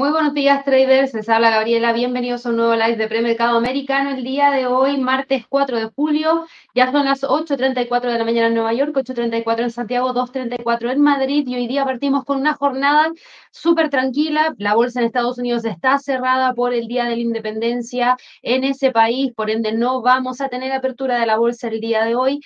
Muy buenos días, traders. Les habla Gabriela. Bienvenidos a un nuevo live de premercado americano. El día de hoy, martes 4 de julio, ya son las 8.34 de la mañana en Nueva York, 8.34 en Santiago, 2.34 en Madrid. Y hoy día partimos con una jornada súper tranquila. La bolsa en Estados Unidos está cerrada por el Día de la Independencia en ese país. Por ende, no vamos a tener apertura de la bolsa el día de hoy.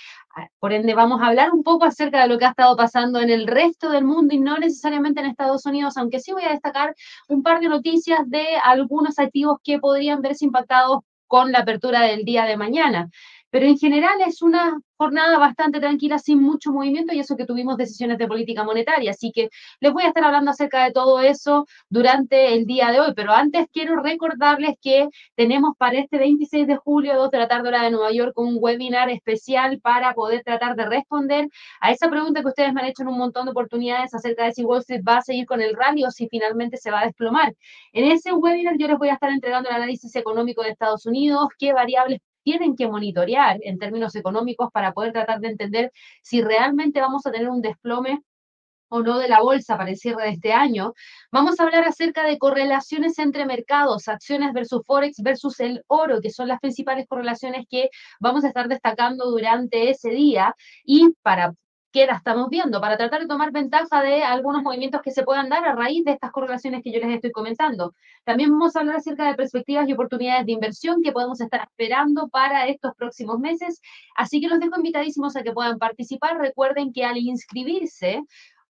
Por ende, vamos a hablar un poco acerca de lo que ha estado pasando en el resto del mundo y no necesariamente en Estados Unidos, aunque sí voy a destacar un par de noticias de algunos activos que podrían verse impactados con la apertura del día de mañana. Pero en general es una jornada bastante tranquila, sin mucho movimiento, y eso que tuvimos decisiones de política monetaria. Así que les voy a estar hablando acerca de todo eso durante el día de hoy. Pero antes quiero recordarles que tenemos para este 26 de julio, 2 de la tarde, hora de Nueva York, un webinar especial para poder tratar de responder a esa pregunta que ustedes me han hecho en un montón de oportunidades acerca de si Wall Street va a seguir con el rally o si finalmente se va a desplomar. En ese webinar yo les voy a estar entregando el análisis económico de Estados Unidos, qué variables tienen que monitorear en términos económicos para poder tratar de entender si realmente vamos a tener un desplome o no de la bolsa para el cierre de este año. Vamos a hablar acerca de correlaciones entre mercados, acciones versus Forex versus el oro, que son las principales correlaciones que vamos a estar destacando durante ese día. Y para que la estamos viendo para tratar de tomar ventaja de algunos movimientos que se puedan dar a raíz de estas correlaciones que yo les estoy comentando. También vamos a hablar acerca de perspectivas y oportunidades de inversión que podemos estar esperando para estos próximos meses. Así que los dejo invitadísimos a que puedan participar. Recuerden que al inscribirse,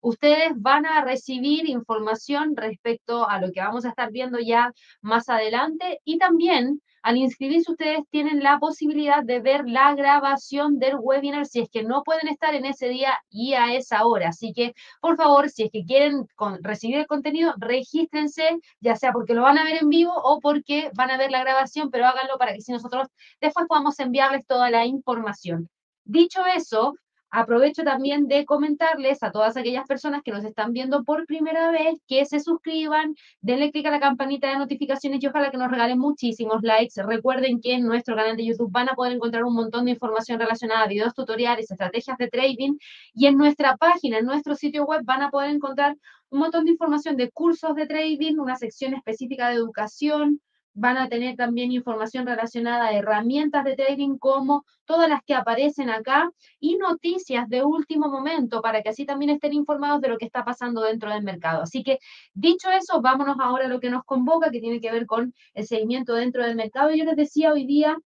ustedes van a recibir información respecto a lo que vamos a estar viendo ya más adelante y también al inscribirse ustedes tienen la posibilidad de ver la grabación del webinar si es que no pueden estar en ese día y a esa hora. Así que, por favor, si es que quieren recibir el contenido, regístrense, ya sea porque lo van a ver en vivo o porque van a ver la grabación, pero háganlo para que si nosotros después podamos enviarles toda la información. Dicho eso, Aprovecho también de comentarles a todas aquellas personas que nos están viendo por primera vez que se suscriban, denle clic a la campanita de notificaciones y ojalá que nos regalen muchísimos likes. Recuerden que en nuestro canal de YouTube van a poder encontrar un montón de información relacionada a videos tutoriales, estrategias de trading y en nuestra página, en nuestro sitio web van a poder encontrar un montón de información de cursos de trading, una sección específica de educación, van a tener también información relacionada a herramientas de trading como todas las que aparecen acá y noticias de último momento para que así también estén informados de lo que está pasando dentro del mercado. Así que dicho eso, vámonos ahora a lo que nos convoca, que tiene que ver con el seguimiento dentro del mercado. Yo les decía hoy día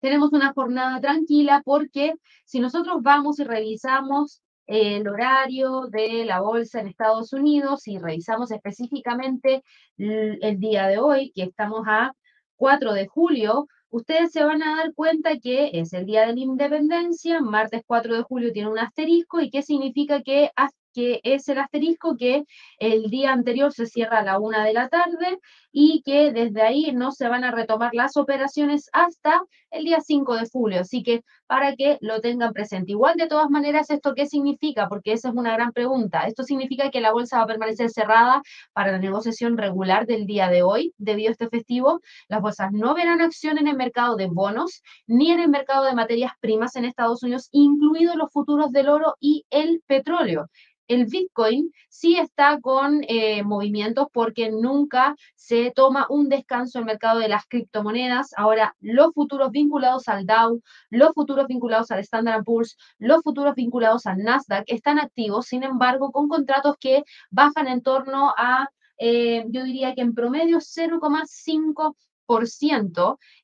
tenemos una jornada tranquila porque si nosotros vamos y revisamos el horario de la bolsa en Estados Unidos y revisamos específicamente el día de hoy, que estamos a 4 de julio, ustedes se van a dar cuenta que es el día de la independencia, martes 4 de julio tiene un asterisco y qué significa que que es el asterisco que el día anterior se cierra a la una de la tarde y que desde ahí no se van a retomar las operaciones hasta el día 5 de julio. Así que para que lo tengan presente. Igual de todas maneras, ¿esto qué significa? Porque esa es una gran pregunta. Esto significa que la bolsa va a permanecer cerrada para la negociación regular del día de hoy, debido a este festivo. Las bolsas no verán acción en el mercado de bonos ni en el mercado de materias primas en Estados Unidos, incluidos los futuros del oro y el petróleo el Bitcoin sí está con eh, movimientos porque nunca se toma un descanso el mercado de las criptomonedas. Ahora, los futuros vinculados al Dow, los futuros vinculados al Standard Poor's, los futuros vinculados al Nasdaq están activos, sin embargo, con contratos que bajan en torno a, eh, yo diría que en promedio 0,5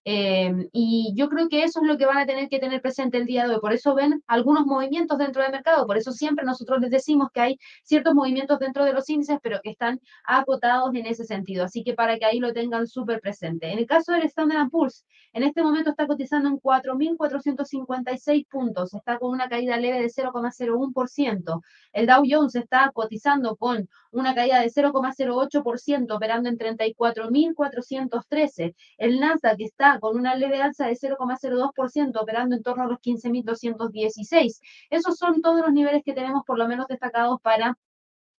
eh, y yo creo que eso es lo que van a tener que tener presente el día de hoy. Por eso ven algunos movimientos dentro del mercado. Por eso siempre nosotros les decimos que hay ciertos movimientos dentro de los índices, pero que están acotados en ese sentido. Así que para que ahí lo tengan súper presente. En el caso del Standard Poor's, en este momento está cotizando en 4.456 puntos. Está con una caída leve de 0,01%. El Dow Jones está cotizando con una caída de 0,08%, operando en 34.413. El Nasdaq está con una leve alza de 0,02%, operando en torno a los 15.216. Esos son todos los niveles que tenemos por lo menos destacados para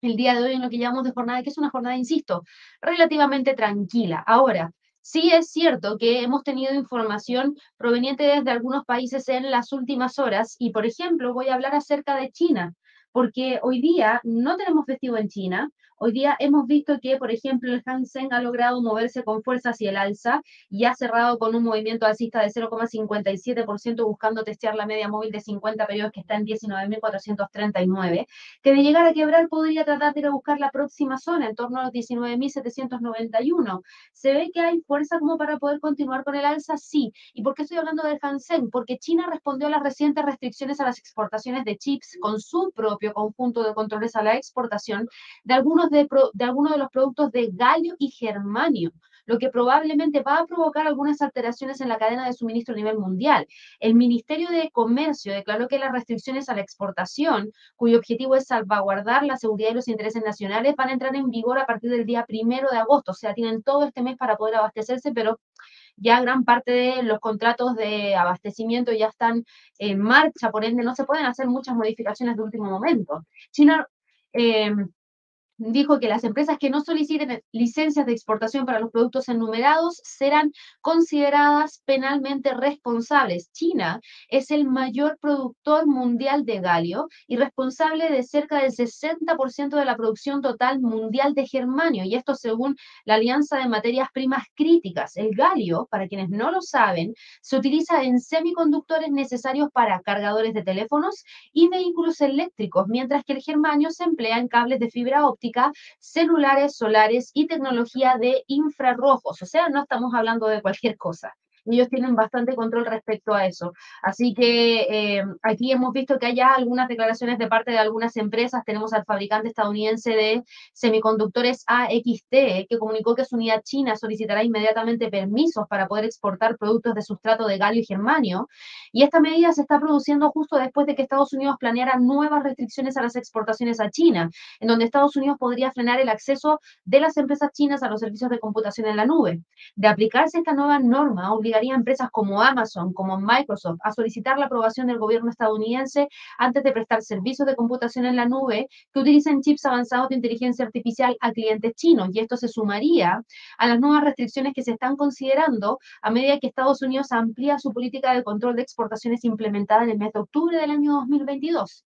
el día de hoy en lo que llamamos de jornada, que es una jornada, insisto, relativamente tranquila. Ahora, Sí es cierto que hemos tenido información proveniente desde algunos países en las últimas horas y, por ejemplo, voy a hablar acerca de China porque hoy día no tenemos festivo en China, Hoy día hemos visto que, por ejemplo, el Hansen ha logrado moverse con fuerza hacia el alza y ha cerrado con un movimiento alcista de 0,57% buscando testear la media móvil de 50 periodos que está en 19.439, que de llegar a quebrar podría tratar de ir a buscar la próxima zona en torno a los 19.791. ¿Se ve que hay fuerza como para poder continuar con el alza? Sí. ¿Y por qué estoy hablando del Hansen? Porque China respondió a las recientes restricciones a las exportaciones de chips con su propio conjunto de controles a la exportación de algunos de, algunos de los productos de galio y germanio, lo que probablemente va a provocar algunas alteraciones en la cadena de suministro a nivel mundial. El Ministerio de Comercio declaró que las restricciones a la exportación, cuyo objetivo es salvaguardar la seguridad y los intereses nacionales, van a entrar en vigor a partir del día primero de agosto. O sea, tienen todo este mes para poder abastecerse, pero ya gran parte de los contratos de abastecimiento ya están en marcha, por ende no se pueden hacer muchas modificaciones de último momento. China eh, dijo que las empresas que no soliciten licencias de exportación para los productos enumerados serán consideradas penalmente responsables. China es el mayor productor mundial de galio y responsable de cerca del 60% de la producción total mundial de germanio, y esto según la Alianza de Materias Primas Críticas. El galio, para quienes no lo saben, se utiliza en semiconductores necesarios para cargadores de teléfonos y vehículos eléctricos, mientras que el germanio se emplea en cables de fibra óptica celulares, solares y tecnología de infrarrojos. O sea, no estamos hablando de cualquier cosa ellos tienen bastante control respecto a eso. Así que eh, aquí hemos visto que hay ya algunas declaraciones de parte de algunas empresas. Tenemos al fabricante estadounidense de semiconductores AXT, que comunicó que su unidad china solicitará inmediatamente permisos para poder exportar productos de sustrato de galio y germanio. Y esta medida se está produciendo justo después de que Estados Unidos planeara nuevas restricciones a las exportaciones a China, en donde Estados Unidos podría frenar el acceso de las empresas chinas a los servicios de computación en la nube. De aplicarse esta nueva norma, obligaría a empresas como Amazon, como Microsoft, a solicitar la aprobación del gobierno estadounidense antes de prestar servicios de computación en la nube que utilicen chips avanzados de inteligencia artificial a clientes chinos. Y esto se sumaría a las nuevas restricciones que se están considerando a medida que Estados Unidos amplía su política de control de exportaciones implementada en el mes de octubre del año 2022.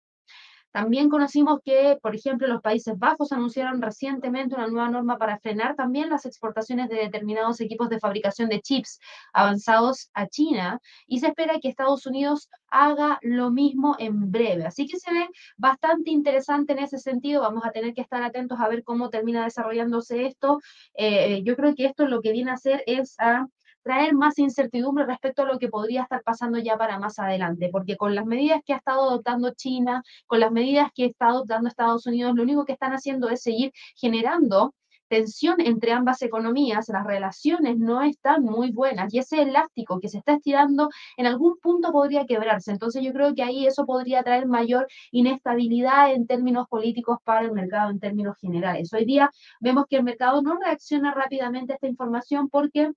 También conocimos que, por ejemplo, los Países Bajos anunciaron recientemente una nueva norma para frenar también las exportaciones de determinados equipos de fabricación de chips avanzados a China y se espera que Estados Unidos haga lo mismo en breve. Así que se ve bastante interesante en ese sentido. Vamos a tener que estar atentos a ver cómo termina desarrollándose esto. Eh, yo creo que esto lo que viene a hacer es a traer más incertidumbre respecto a lo que podría estar pasando ya para más adelante, porque con las medidas que ha estado adoptando China, con las medidas que está adoptando Estados Unidos, lo único que están haciendo es seguir generando tensión entre ambas economías, las relaciones no están muy buenas y ese elástico que se está estirando en algún punto podría quebrarse. Entonces yo creo que ahí eso podría traer mayor inestabilidad en términos políticos para el mercado en términos generales. Hoy día vemos que el mercado no reacciona rápidamente a esta información porque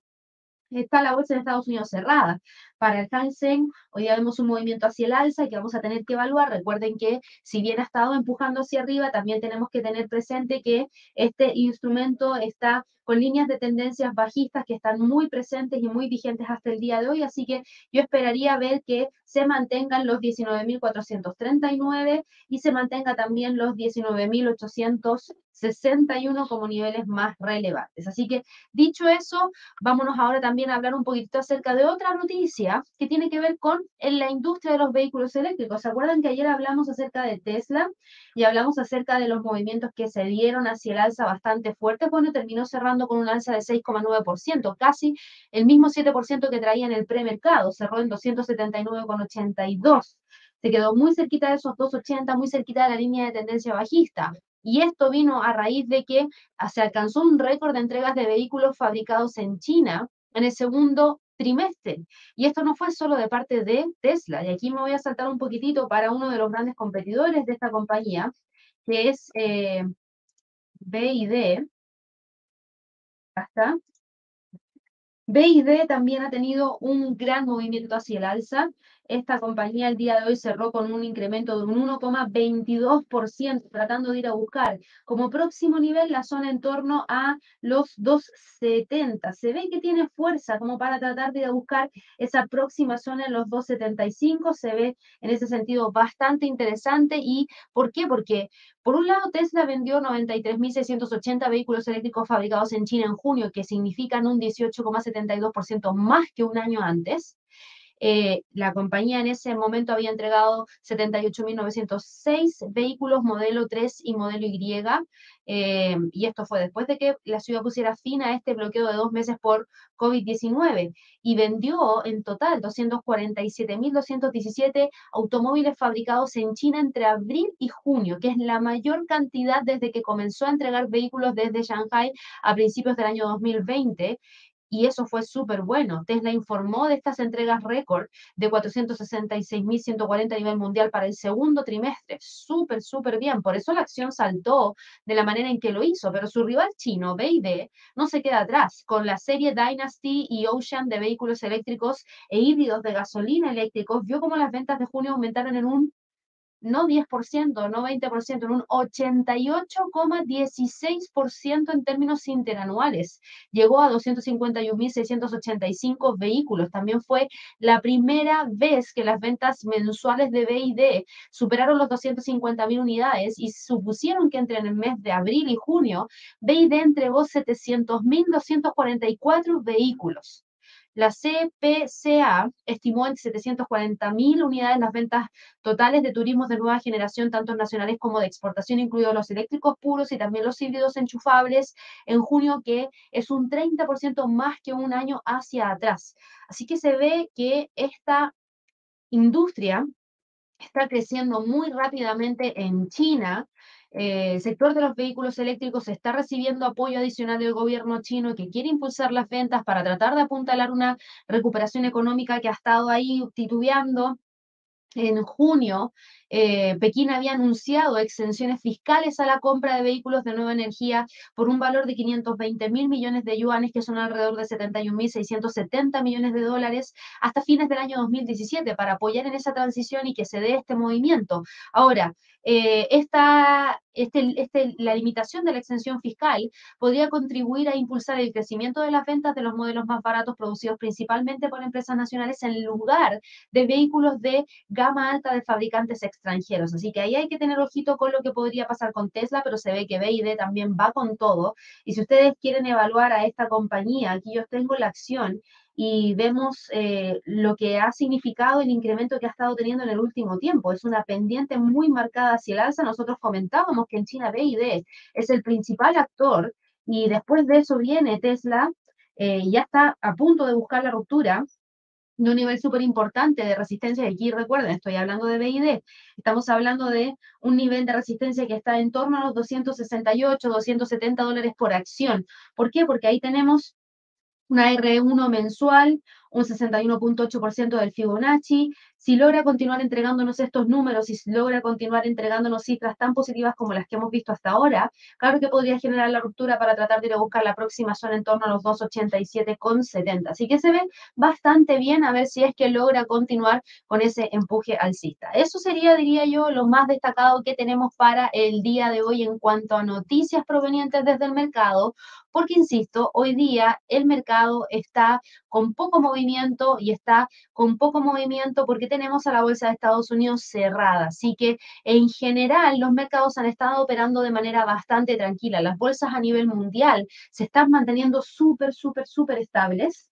está la bolsa en Estados Unidos cerrada. Para el Hansen, hoy día vemos un movimiento hacia el alza que vamos a tener que evaluar. Recuerden que si bien ha estado empujando hacia arriba, también tenemos que tener presente que este instrumento está con líneas de tendencias bajistas que están muy presentes y muy vigentes hasta el día de hoy, así que yo esperaría ver que se mantengan los 19.439 y se mantenga también los 19.861 como niveles más relevantes. Así que dicho eso, vámonos ahora también a hablar un poquito acerca de otra noticia que tiene que ver con la industria de los vehículos eléctricos. ¿Se acuerdan que ayer hablamos acerca de Tesla y hablamos acerca de los movimientos que se dieron hacia el alza bastante fuerte? Bueno, terminó cerrando con un alza de 6,9%, casi el mismo 7% que traía en el premercado, cerró en 279,82. Se quedó muy cerquita de esos 2,80, muy cerquita de la línea de tendencia bajista. Y esto vino a raíz de que se alcanzó un récord de entregas de vehículos fabricados en China en el segundo trimestre. Y esto no fue solo de parte de Tesla. Y aquí me voy a saltar un poquitito para uno de los grandes competidores de esta compañía, que es eh, BID, hasta. BID también ha tenido un gran movimiento hacia el alza. Esta compañía el día de hoy cerró con un incremento de un 1,22%, tratando de ir a buscar como próximo nivel la zona en torno a los 2,70. Se ve que tiene fuerza como para tratar de ir a buscar esa próxima zona en los 2,75. Se ve en ese sentido bastante interesante. ¿Y por qué? Porque por un lado, Tesla vendió 93.680 vehículos eléctricos fabricados en China en junio, que significan un 18,72% más que un año antes. Eh, la compañía en ese momento había entregado 78.906 vehículos modelo 3 y modelo Y, eh, y esto fue después de que la ciudad pusiera fin a este bloqueo de dos meses por COVID-19 y vendió en total 247.217 automóviles fabricados en China entre abril y junio, que es la mayor cantidad desde que comenzó a entregar vehículos desde Shanghai a principios del año 2020 y eso fue súper bueno. Tesla informó de estas entregas récord de 466.140 a nivel mundial para el segundo trimestre. Súper, súper bien. Por eso la acción saltó de la manera en que lo hizo, pero su rival chino, BYD, no se queda atrás. Con la serie Dynasty y Ocean de vehículos eléctricos e híbridos de gasolina eléctricos, vio cómo las ventas de junio aumentaron en un no 10%, no 20%, en un 88,16% en términos interanuales. Llegó a 251.685 vehículos. También fue la primera vez que las ventas mensuales de BID superaron los 250.000 unidades y supusieron que entre el mes de abril y junio, BID entregó 700.244 vehículos. La CPCA estimó en 740.000 unidades las ventas totales de turismos de nueva generación, tanto nacionales como de exportación, incluidos los eléctricos puros y también los híbridos enchufables en junio, que es un 30% más que un año hacia atrás. Así que se ve que esta industria está creciendo muy rápidamente en China el sector de los vehículos eléctricos está recibiendo apoyo adicional del gobierno chino que quiere impulsar las ventas para tratar de apuntalar una recuperación económica que ha estado ahí titubeando. En junio, eh, Pekín había anunciado exenciones fiscales a la compra de vehículos de nueva energía por un valor de 520 mil millones de yuanes, que son alrededor de 71.670 millones de dólares, hasta fines del año 2017, para apoyar en esa transición y que se dé este movimiento. Ahora, eh, esta, este, este, la limitación de la exención fiscal podría contribuir a impulsar el crecimiento de las ventas de los modelos más baratos producidos principalmente por empresas nacionales en lugar de vehículos de gama alta de fabricantes extranjeros. Así que ahí hay que tener ojito con lo que podría pasar con Tesla, pero se ve que BID también va con todo. Y si ustedes quieren evaluar a esta compañía, aquí yo tengo la acción y vemos eh, lo que ha significado el incremento que ha estado teniendo en el último tiempo. Es una pendiente muy marcada hacia el alza. Nosotros comentábamos que en China BID es el principal actor y después de eso viene Tesla, eh, ya está a punto de buscar la ruptura de un nivel súper importante de resistencia. Aquí recuerden, estoy hablando de BID. Estamos hablando de un nivel de resistencia que está en torno a los 268, 270 dólares por acción. ¿Por qué? Porque ahí tenemos una R1 mensual, un 61.8% del Fibonacci. Si logra continuar entregándonos estos números si logra continuar entregándonos cifras tan positivas como las que hemos visto hasta ahora, claro que podría generar la ruptura para tratar de ir a buscar la próxima zona en torno a los 287,70. Así que se ve bastante bien a ver si es que logra continuar con ese empuje alcista. Eso sería, diría yo, lo más destacado que tenemos para el día de hoy en cuanto a noticias provenientes desde el mercado, porque, insisto, hoy día el mercado está con poco movimiento y está con poco movimiento porque tenemos a la bolsa de Estados Unidos cerrada. Así que en general los mercados han estado operando de manera bastante tranquila. Las bolsas a nivel mundial se están manteniendo súper, súper, súper estables.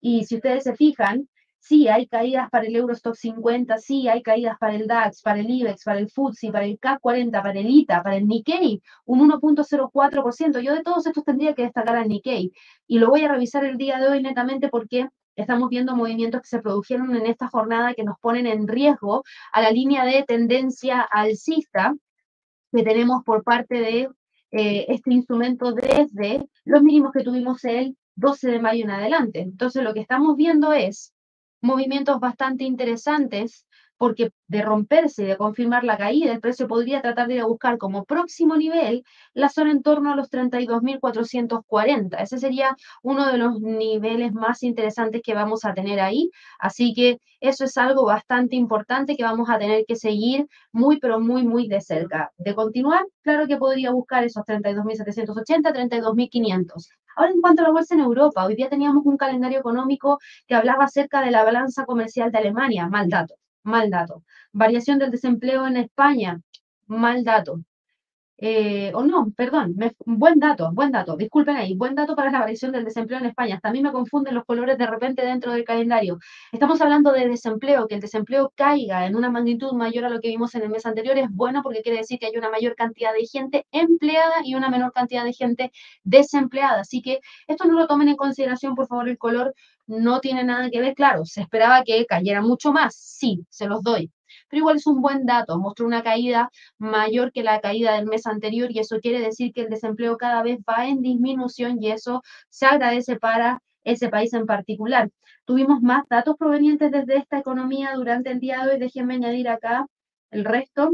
Y si ustedes se fijan, Sí, hay caídas para el Eurostock 50, sí, hay caídas para el DAX, para el IBEX, para el FTSE, para el CAC 40, para el ITA, para el Nikkei, un 1.04%. Yo de todos estos tendría que destacar al Nikkei y lo voy a revisar el día de hoy netamente porque estamos viendo movimientos que se produjeron en esta jornada que nos ponen en riesgo a la línea de tendencia alcista que tenemos por parte de eh, este instrumento desde los mínimos que tuvimos el 12 de mayo en adelante. Entonces, lo que estamos viendo es movimientos bastante interesantes porque de romperse y de confirmar la caída, el precio podría tratar de ir a buscar como próximo nivel la zona en torno a los 32.440. Ese sería uno de los niveles más interesantes que vamos a tener ahí. Así que eso es algo bastante importante que vamos a tener que seguir muy, pero muy, muy de cerca. De continuar, claro que podría buscar esos 32.780, 32.500. Ahora, en cuanto a la bolsa en Europa, hoy día teníamos un calendario económico que hablaba acerca de la balanza comercial de Alemania, mal dato mal dato. Variación del desempleo en España, mal dato. Eh, o no, perdón, buen dato, buen dato, disculpen ahí, buen dato para la variación del desempleo en España. Hasta a mí me confunden los colores de repente dentro del calendario. Estamos hablando de desempleo, que el desempleo caiga en una magnitud mayor a lo que vimos en el mes anterior es bueno porque quiere decir que hay una mayor cantidad de gente empleada y una menor cantidad de gente desempleada. Así que esto no lo tomen en consideración, por favor, el color no tiene nada que ver. Claro, se esperaba que cayera mucho más, sí, se los doy pero igual es un buen dato, mostró una caída mayor que la caída del mes anterior y eso quiere decir que el desempleo cada vez va en disminución y eso se agradece para ese país en particular. Tuvimos más datos provenientes desde esta economía durante el día de hoy, déjenme añadir acá el resto.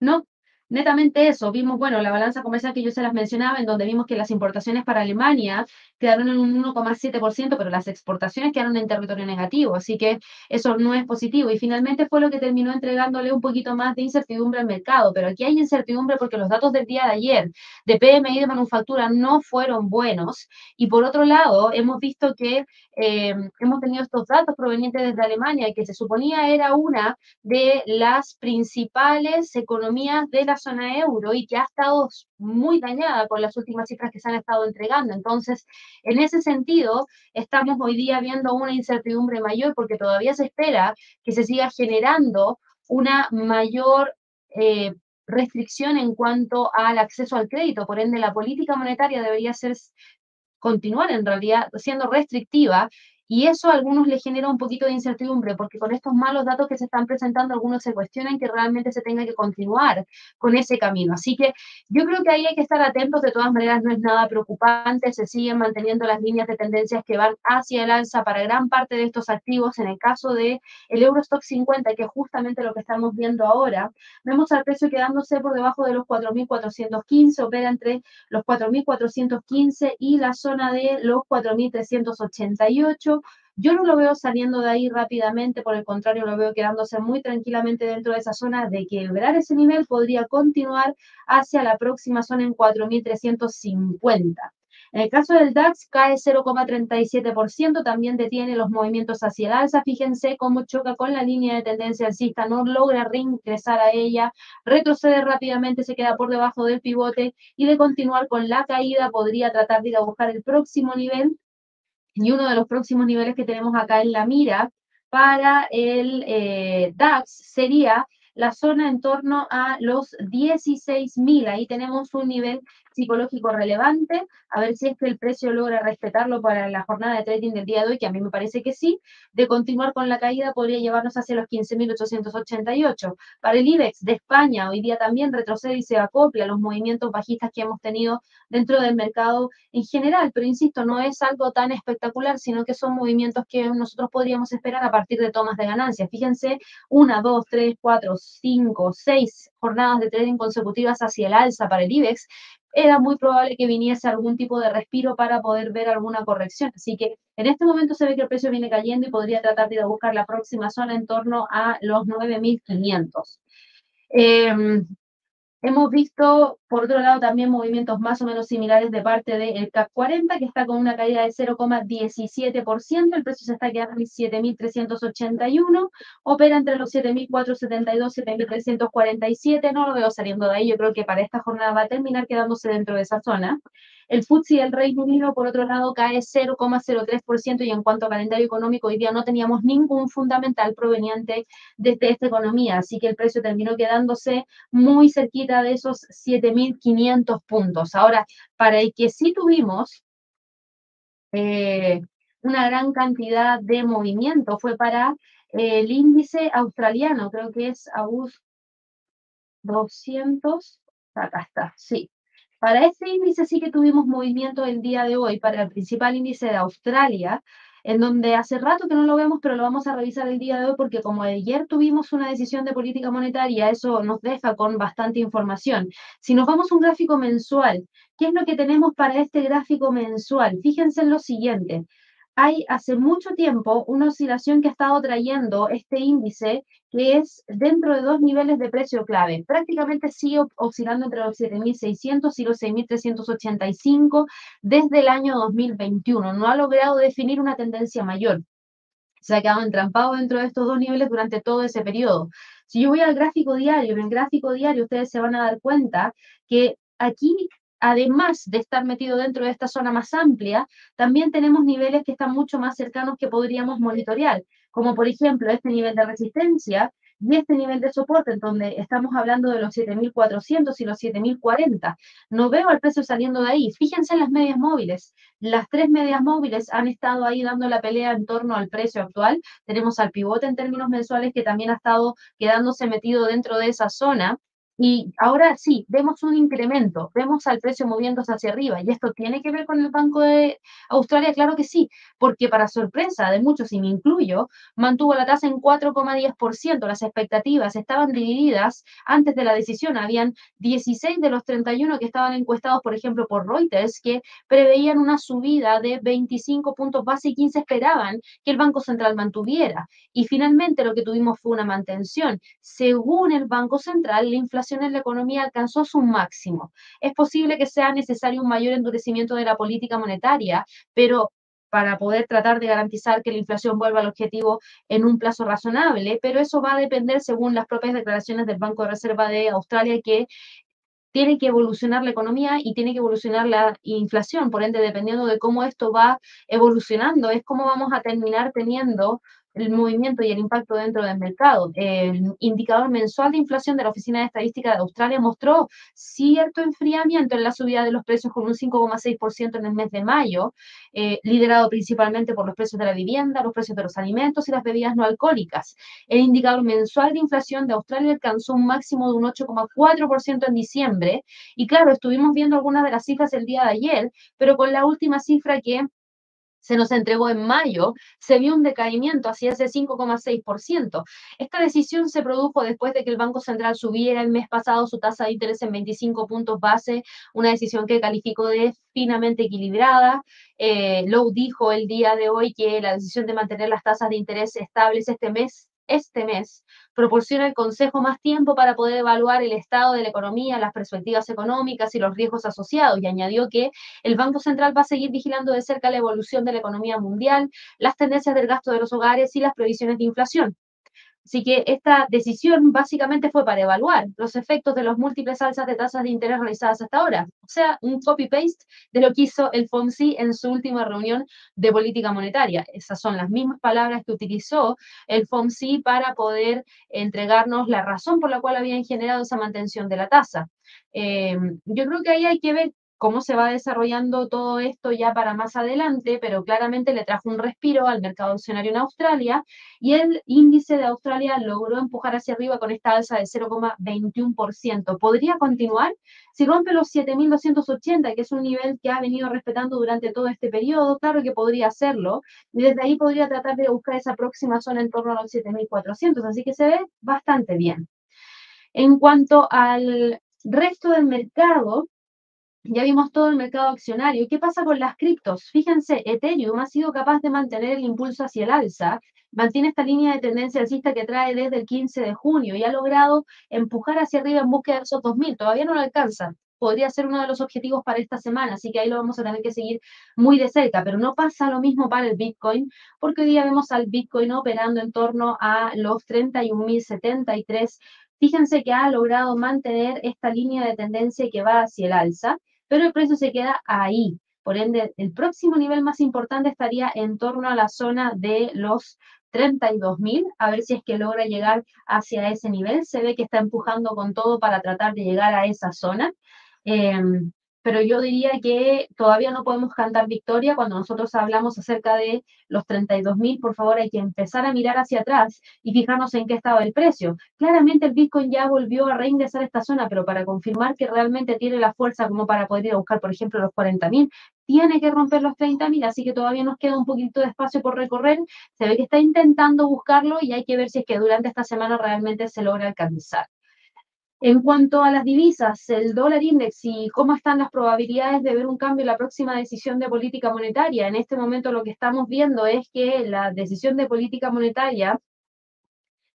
No, netamente eso. Vimos, bueno, la balanza comercial que yo se las mencionaba, en donde vimos que las importaciones para Alemania quedaron en un 1,7%, pero las exportaciones quedaron en territorio negativo, así que eso no es positivo. Y finalmente fue lo que terminó entregándole un poquito más de incertidumbre al mercado, pero aquí hay incertidumbre porque los datos del día de ayer de PMI de manufactura no fueron buenos. Y por otro lado, hemos visto que eh, hemos tenido estos datos provenientes desde Alemania, que se suponía era una de las principales economías de la zona euro y que ha estado muy dañada con las últimas cifras que se han estado entregando. Entonces, en ese sentido, estamos hoy día viendo una incertidumbre mayor porque todavía se espera que se siga generando una mayor eh, restricción en cuanto al acceso al crédito. Por ende, la política monetaria debería ser continuar en realidad siendo restrictiva y eso a algunos les genera un poquito de incertidumbre, porque con estos malos datos que se están presentando, algunos se cuestionan que realmente se tenga que continuar con ese camino. Así que yo creo que ahí hay que estar atentos, de todas maneras no es nada preocupante, se siguen manteniendo las líneas de tendencias que van hacia el alza para gran parte de estos activos. En el caso de el Eurostock 50, que es justamente lo que estamos viendo ahora, vemos al precio quedándose por debajo de los 4.415, opera entre los 4.415 y la zona de los 4.388 yo no lo veo saliendo de ahí rápidamente, por el contrario, lo veo quedándose muy tranquilamente dentro de esa zona de que lograr ese nivel podría continuar hacia la próxima zona en 4.350. En el caso del DAX cae 0,37%, también detiene los movimientos hacia el alza. Fíjense cómo choca con la línea de tendencia alcista, no logra reingresar a ella, retrocede rápidamente, se queda por debajo del pivote y de continuar con la caída podría tratar de ir a buscar el próximo nivel y uno de los próximos niveles que tenemos acá en la mira para el eh, DAX sería la zona en torno a los 16.000. Ahí tenemos un nivel psicológico relevante, a ver si es que el precio logra respetarlo para la jornada de trading del día de hoy, que a mí me parece que sí, de continuar con la caída podría llevarnos hacia los 15.888. Para el IBEX de España, hoy día también retrocede y se acopla los movimientos bajistas que hemos tenido dentro del mercado en general, pero insisto, no es algo tan espectacular, sino que son movimientos que nosotros podríamos esperar a partir de tomas de ganancias. Fíjense, una, dos, tres, cuatro, cinco, seis jornadas de trading consecutivas hacia el alza para el IBEX, era muy probable que viniese algún tipo de respiro para poder ver alguna corrección. Así que en este momento se ve que el precio viene cayendo y podría tratar de ir a buscar la próxima zona en torno a los 9.500. Eh, Hemos visto, por otro lado, también movimientos más o menos similares de parte del CAC 40, que está con una caída de 0,17%. El precio se está quedando en 7.381. Opera entre los 7.472 y 7.347. No lo veo saliendo de ahí. Yo creo que para esta jornada va a terminar quedándose dentro de esa zona. El FTSE del Reino Unido, por otro lado, cae 0,03% y en cuanto a calendario económico, hoy día no teníamos ningún fundamental proveniente desde esta economía, así que el precio terminó quedándose muy cerquita de esos 7.500 puntos. Ahora, para el que sí tuvimos eh, una gran cantidad de movimiento fue para el índice australiano, creo que es AUS 200, acá está, sí, para este índice sí que tuvimos movimiento el día de hoy, para el principal índice de Australia, en donde hace rato que no lo vemos, pero lo vamos a revisar el día de hoy porque como ayer tuvimos una decisión de política monetaria, eso nos deja con bastante información. Si nos vamos a un gráfico mensual, ¿qué es lo que tenemos para este gráfico mensual? Fíjense en lo siguiente hay hace mucho tiempo una oscilación que ha estado trayendo este índice que es dentro de dos niveles de precio clave. Prácticamente sigue oscilando entre los 7.600 y los 6.385 desde el año 2021. No ha logrado definir una tendencia mayor. Se ha quedado entrampado dentro de estos dos niveles durante todo ese periodo. Si yo voy al gráfico diario, en el gráfico diario ustedes se van a dar cuenta que aquí además de estar metido dentro de esta zona más amplia, también tenemos niveles que están mucho más cercanos que podríamos monitorear, como por ejemplo este nivel de resistencia y este nivel de soporte, en donde estamos hablando de los 7.400 y los 7.040. No veo al precio saliendo de ahí. Fíjense en las medias móviles. Las tres medias móviles han estado ahí dando la pelea en torno al precio actual. Tenemos al pivote en términos mensuales que también ha estado quedándose metido dentro de esa zona. Y ahora sí, vemos un incremento, vemos al precio moviéndose hacia arriba. ¿Y esto tiene que ver con el Banco de Australia? Claro que sí, porque para sorpresa de muchos, y me incluyo, mantuvo la tasa en 4,10%. Las expectativas estaban divididas antes de la decisión. Habían 16 de los 31 que estaban encuestados, por ejemplo, por Reuters, que preveían una subida de 25 puntos base y 15 esperaban que el Banco Central mantuviera. Y finalmente lo que tuvimos fue una mantención. Según el Banco Central, la inflación en la economía alcanzó su máximo. Es posible que sea necesario un mayor endurecimiento de la política monetaria, pero para poder tratar de garantizar que la inflación vuelva al objetivo en un plazo razonable, pero eso va a depender según las propias declaraciones del Banco de Reserva de Australia que tiene que evolucionar la economía y tiene que evolucionar la inflación. Por ende, dependiendo de cómo esto va evolucionando, es cómo vamos a terminar teniendo el movimiento y el impacto dentro del mercado. El indicador mensual de inflación de la Oficina de Estadística de Australia mostró cierto enfriamiento en la subida de los precios con un 5,6% en el mes de mayo, eh, liderado principalmente por los precios de la vivienda, los precios de los alimentos y las bebidas no alcohólicas. El indicador mensual de inflación de Australia alcanzó un máximo de un 8,4% en diciembre. Y claro, estuvimos viendo algunas de las cifras el día de ayer, pero con la última cifra que se nos entregó en mayo, se vio un decaimiento hacia ese 5,6%. Esta decisión se produjo después de que el Banco Central subiera el mes pasado su tasa de interés en 25 puntos base, una decisión que calificó de finamente equilibrada. Eh, Lowe dijo el día de hoy que la decisión de mantener las tasas de interés estables este mes este mes proporciona el Consejo más tiempo para poder evaluar el estado de la economía, las perspectivas económicas y los riesgos asociados, y añadió que el Banco Central va a seguir vigilando de cerca la evolución de la economía mundial, las tendencias del gasto de los hogares y las previsiones de inflación. Así que esta decisión básicamente fue para evaluar los efectos de los múltiples alzas de tasas de interés realizadas hasta ahora. O sea, un copy-paste de lo que hizo el FOMC en su última reunión de política monetaria. Esas son las mismas palabras que utilizó el FOMC para poder entregarnos la razón por la cual habían generado esa mantención de la tasa. Eh, yo creo que ahí hay que ver cómo se va desarrollando todo esto ya para más adelante, pero claramente le trajo un respiro al mercado accionario en Australia y el índice de Australia logró empujar hacia arriba con esta alza de 0,21%. ¿Podría continuar? Si rompe los 7.280, que es un nivel que ha venido respetando durante todo este periodo, claro que podría hacerlo, y desde ahí podría tratar de buscar esa próxima zona en torno a los 7.400, así que se ve bastante bien. En cuanto al resto del mercado, ya vimos todo el mercado accionario. ¿Qué pasa con las criptos? Fíjense, Ethereum ha sido capaz de mantener el impulso hacia el alza, mantiene esta línea de tendencia alcista que trae desde el 15 de junio y ha logrado empujar hacia arriba en búsqueda de esos 2.000. Todavía no lo alcanza. Podría ser uno de los objetivos para esta semana, así que ahí lo vamos a tener que seguir muy de cerca, pero no pasa lo mismo para el Bitcoin, porque hoy día vemos al Bitcoin operando en torno a los 31.073 Fíjense que ha logrado mantener esta línea de tendencia que va hacia el alza pero el precio se queda ahí. Por ende, el próximo nivel más importante estaría en torno a la zona de los 32.000, a ver si es que logra llegar hacia ese nivel. Se ve que está empujando con todo para tratar de llegar a esa zona. Em, pero yo diría que todavía no podemos cantar victoria cuando nosotros hablamos acerca de los 32.000, por favor hay que empezar a mirar hacia atrás y fijarnos en qué estaba el precio. Claramente el Bitcoin ya volvió a reingresar esta zona, pero para confirmar que realmente tiene la fuerza como para poder ir a buscar, por ejemplo, los 40.000, tiene que romper los 30.000, así que todavía nos queda un poquito de espacio por recorrer. Se ve que está intentando buscarlo y hay que ver si es que durante esta semana realmente se logra alcanzar. En cuanto a las divisas, el dólar index y cómo están las probabilidades de ver un cambio en la próxima decisión de política monetaria. En este momento lo que estamos viendo es que la decisión de política monetaria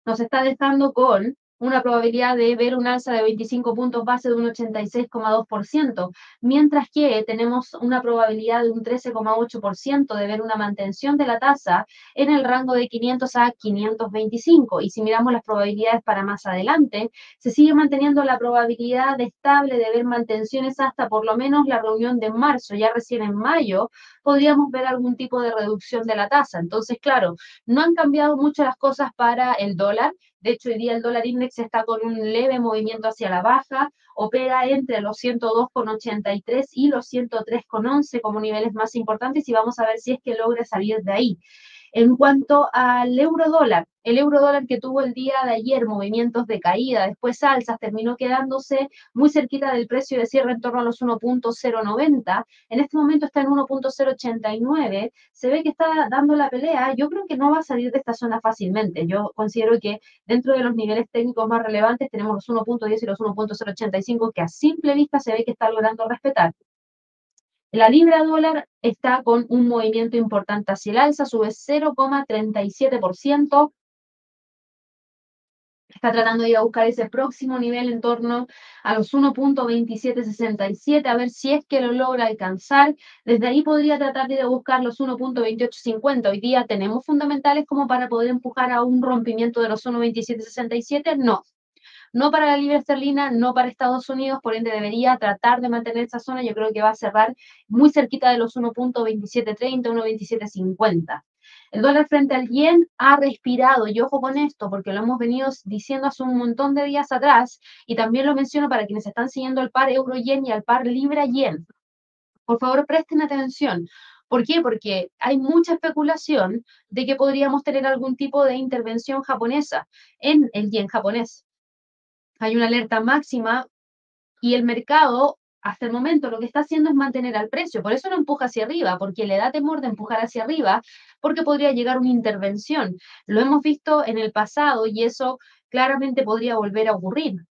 nos está dejando con una probabilidad de ver un alza de 25 puntos base de un 86,2%, mientras que tenemos una probabilidad de un 13,8% de ver una mantención de la tasa en el rango de 500 a 525. Y si miramos las probabilidades para más adelante, se sigue manteniendo la probabilidad estable de ver mantenciones hasta por lo menos la reunión de marzo, ya recién en mayo, podríamos ver algún tipo de reducción de la tasa. Entonces, claro, no han cambiado mucho las cosas para el dólar. De hecho, hoy día el dólar index está con un leve movimiento hacia la baja, opera entre los 102,83 y los 103,11 como niveles más importantes y vamos a ver si es que logra salir de ahí. En cuanto al euro dólar, el euro dólar que tuvo el día de ayer movimientos de caída, después alzas, terminó quedándose muy cerquita del precio de cierre en torno a los 1.090. En este momento está en 1.089. Se ve que está dando la pelea. Yo creo que no va a salir de esta zona fácilmente. Yo considero que dentro de los niveles técnicos más relevantes tenemos los 1.10 y los 1.085 que a simple vista se ve que está logrando respetar. La libra dólar está con un movimiento importante hacia el alza, sube 0,37%. Está tratando de ir a buscar ese próximo nivel en torno a los 1.2767, a ver si es que lo logra alcanzar. Desde ahí podría tratar de ir a buscar los 1.2850. Hoy día tenemos fundamentales como para poder empujar a un rompimiento de los 1.2767. No, no para la libra esterlina, no para Estados Unidos, por ende debería tratar de mantener esa zona. Yo creo que va a cerrar muy cerquita de los 1.2730, 1.2750. El dólar frente al yen ha respirado, y ojo con esto, porque lo hemos venido diciendo hace un montón de días atrás, y también lo menciono para quienes están siguiendo al par euro-yen y al par libra-yen. Por favor, presten atención. ¿Por qué? Porque hay mucha especulación de que podríamos tener algún tipo de intervención japonesa en el yen japonés hay una alerta máxima y el mercado hasta el momento lo que está haciendo es mantener al precio. Por eso no empuja hacia arriba, porque le da temor de empujar hacia arriba, porque podría llegar una intervención. Lo hemos visto en el pasado y eso claramente podría volver a ocurrir.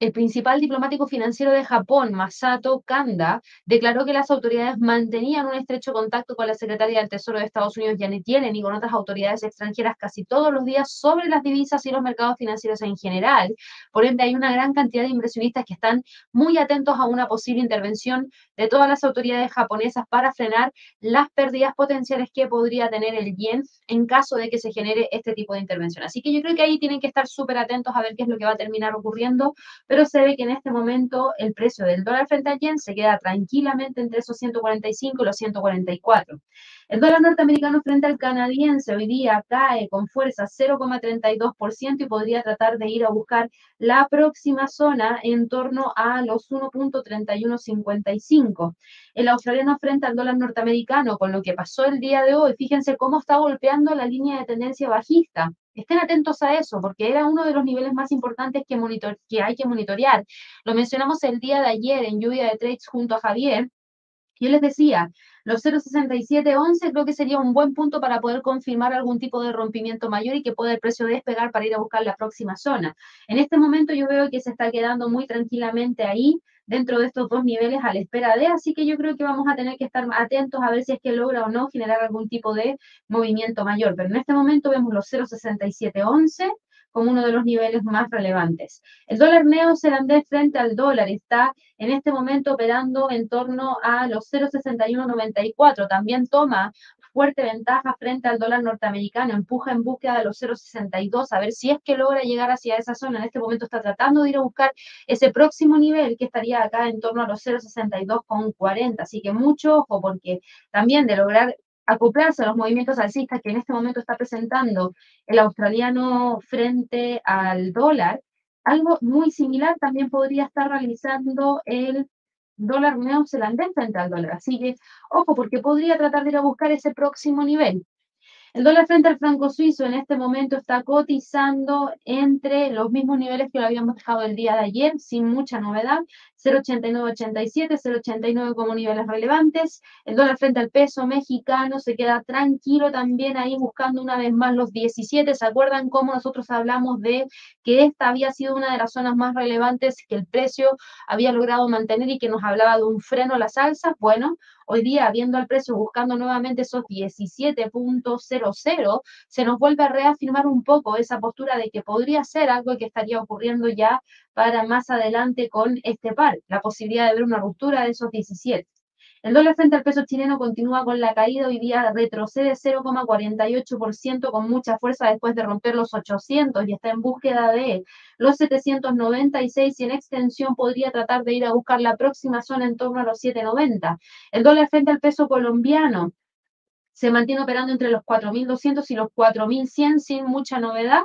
El principal diplomático financiero de Japón, Masato Kanda, declaró que las autoridades mantenían un estrecho contacto con la secretaria del Tesoro de Estados Unidos, Janet Yellen, y con otras autoridades extranjeras casi todos los días sobre las divisas y los mercados financieros en general. Por ende, hay una gran cantidad de inversionistas que están muy atentos a una posible intervención de todas las autoridades japonesas para frenar las pérdidas potenciales que podría tener el yen en caso de que se genere este tipo de intervención. Así que yo creo que ahí tienen que estar súper atentos a ver qué es lo que va a terminar ocurriendo pero se ve que en este momento el precio del dólar frente al yen se queda tranquilamente entre esos 145 y los 144. El dólar norteamericano frente al canadiense hoy día cae con fuerza 0,32% y podría tratar de ir a buscar la próxima zona en torno a los 1.3155. El australiano frente al dólar norteamericano, con lo que pasó el día de hoy, fíjense cómo está golpeando la línea de tendencia bajista. Estén atentos a eso, porque era uno de los niveles más importantes que, que hay que monitorear. Lo mencionamos el día de ayer en lluvia de trades junto a Javier. Yo les decía, los 0,6711 creo que sería un buen punto para poder confirmar algún tipo de rompimiento mayor y que pueda el precio despegar para ir a buscar la próxima zona. En este momento yo veo que se está quedando muy tranquilamente ahí dentro de estos dos niveles a la espera de, así que yo creo que vamos a tener que estar atentos a ver si es que logra o no generar algún tipo de movimiento mayor. Pero en este momento vemos los 0,6711 como uno de los niveles más relevantes. El dólar neozelandés frente al dólar está en este momento operando en torno a los 0,6194. También toma fuerte ventaja frente al dólar norteamericano, empuja en búsqueda de los 0,62, a ver si es que logra llegar hacia esa zona. En este momento está tratando de ir a buscar ese próximo nivel que estaría acá en torno a los 0,62,40. Así que mucho ojo, porque también de lograr acoplarse a los movimientos alcistas que en este momento está presentando el australiano frente al dólar, algo muy similar también podría estar realizando el dólar neozelandés frente al dólar. Así que, ojo, porque podría tratar de ir a buscar ese próximo nivel. El dólar frente al franco suizo en este momento está cotizando entre los mismos niveles que lo habíamos dejado el día de ayer, sin mucha novedad, 0,8987, 0,89 como niveles relevantes. El dólar frente al peso mexicano se queda tranquilo también ahí buscando una vez más los 17. ¿Se acuerdan cómo nosotros hablamos de que esta había sido una de las zonas más relevantes que el precio había logrado mantener y que nos hablaba de un freno a las alzas? Bueno, hoy día viendo al precio buscando nuevamente esos 17.00, se nos vuelve a reafirmar un poco esa postura de que podría ser algo que estaría ocurriendo ya para más adelante con este par, la posibilidad de ver una ruptura de esos 17. El dólar frente al peso chileno continúa con la caída, hoy día retrocede 0,48% con mucha fuerza después de romper los 800 y está en búsqueda de los 796 y en extensión podría tratar de ir a buscar la próxima zona en torno a los 790. El dólar frente al peso colombiano se mantiene operando entre los 4.200 y los 4.100 sin mucha novedad.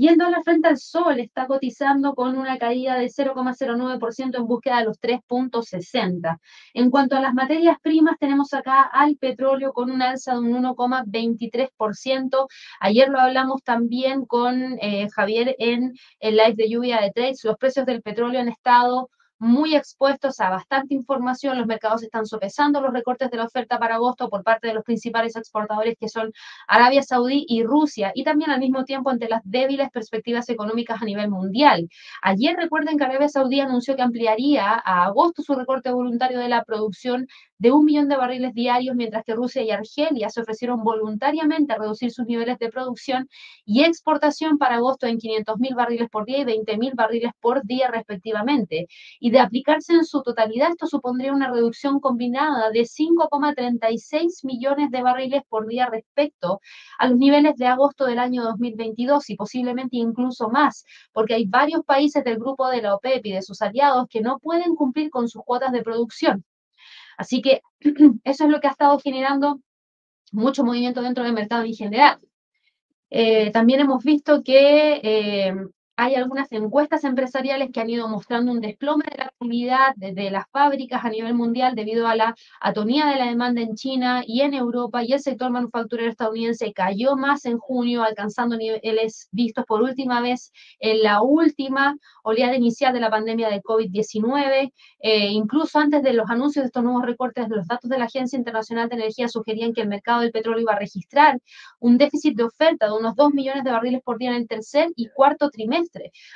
Y el dólar frente al sol está cotizando con una caída de 0,09% en búsqueda de los 3.60. En cuanto a las materias primas, tenemos acá al petróleo con una alza de un 1,23%. Ayer lo hablamos también con eh, Javier en el live de lluvia de trades. Los precios del petróleo han estado muy expuestos a bastante información. Los mercados están sopesando los recortes de la oferta para agosto por parte de los principales exportadores que son Arabia Saudí y Rusia, y también al mismo tiempo ante las débiles perspectivas económicas a nivel mundial. Ayer recuerden que Arabia Saudí anunció que ampliaría a agosto su recorte voluntario de la producción de un millón de barriles diarios, mientras que Rusia y Argelia se ofrecieron voluntariamente a reducir sus niveles de producción y exportación para agosto en 500 mil barriles por día y 20 mil barriles por día respectivamente. Y de aplicarse en su totalidad, esto supondría una reducción combinada de 5,36 millones de barriles por día respecto a los niveles de agosto del año 2022 y posiblemente incluso más, porque hay varios países del grupo de la OPEP y de sus aliados que no pueden cumplir con sus cuotas de producción. Así que eso es lo que ha estado generando mucho movimiento dentro del mercado en general. Eh, también hemos visto que eh, hay algunas encuestas empresariales que han ido mostrando un desplome de la actividad de, las fábricas a nivel mundial debido a la atonía de la demanda en China y en Europa y el sector manufacturero estadounidense cayó más en junio, alcanzando niveles vistos por última vez en la última oleada inicial de la pandemia de COVID-19. Eh, incluso antes de los anuncios de estos nuevos recortes, los datos de la Agencia Internacional de Energía sugerían que el mercado del petróleo iba a registrar un déficit de oferta de unos 2 millones de barriles por día en el tercer y cuarto trimestre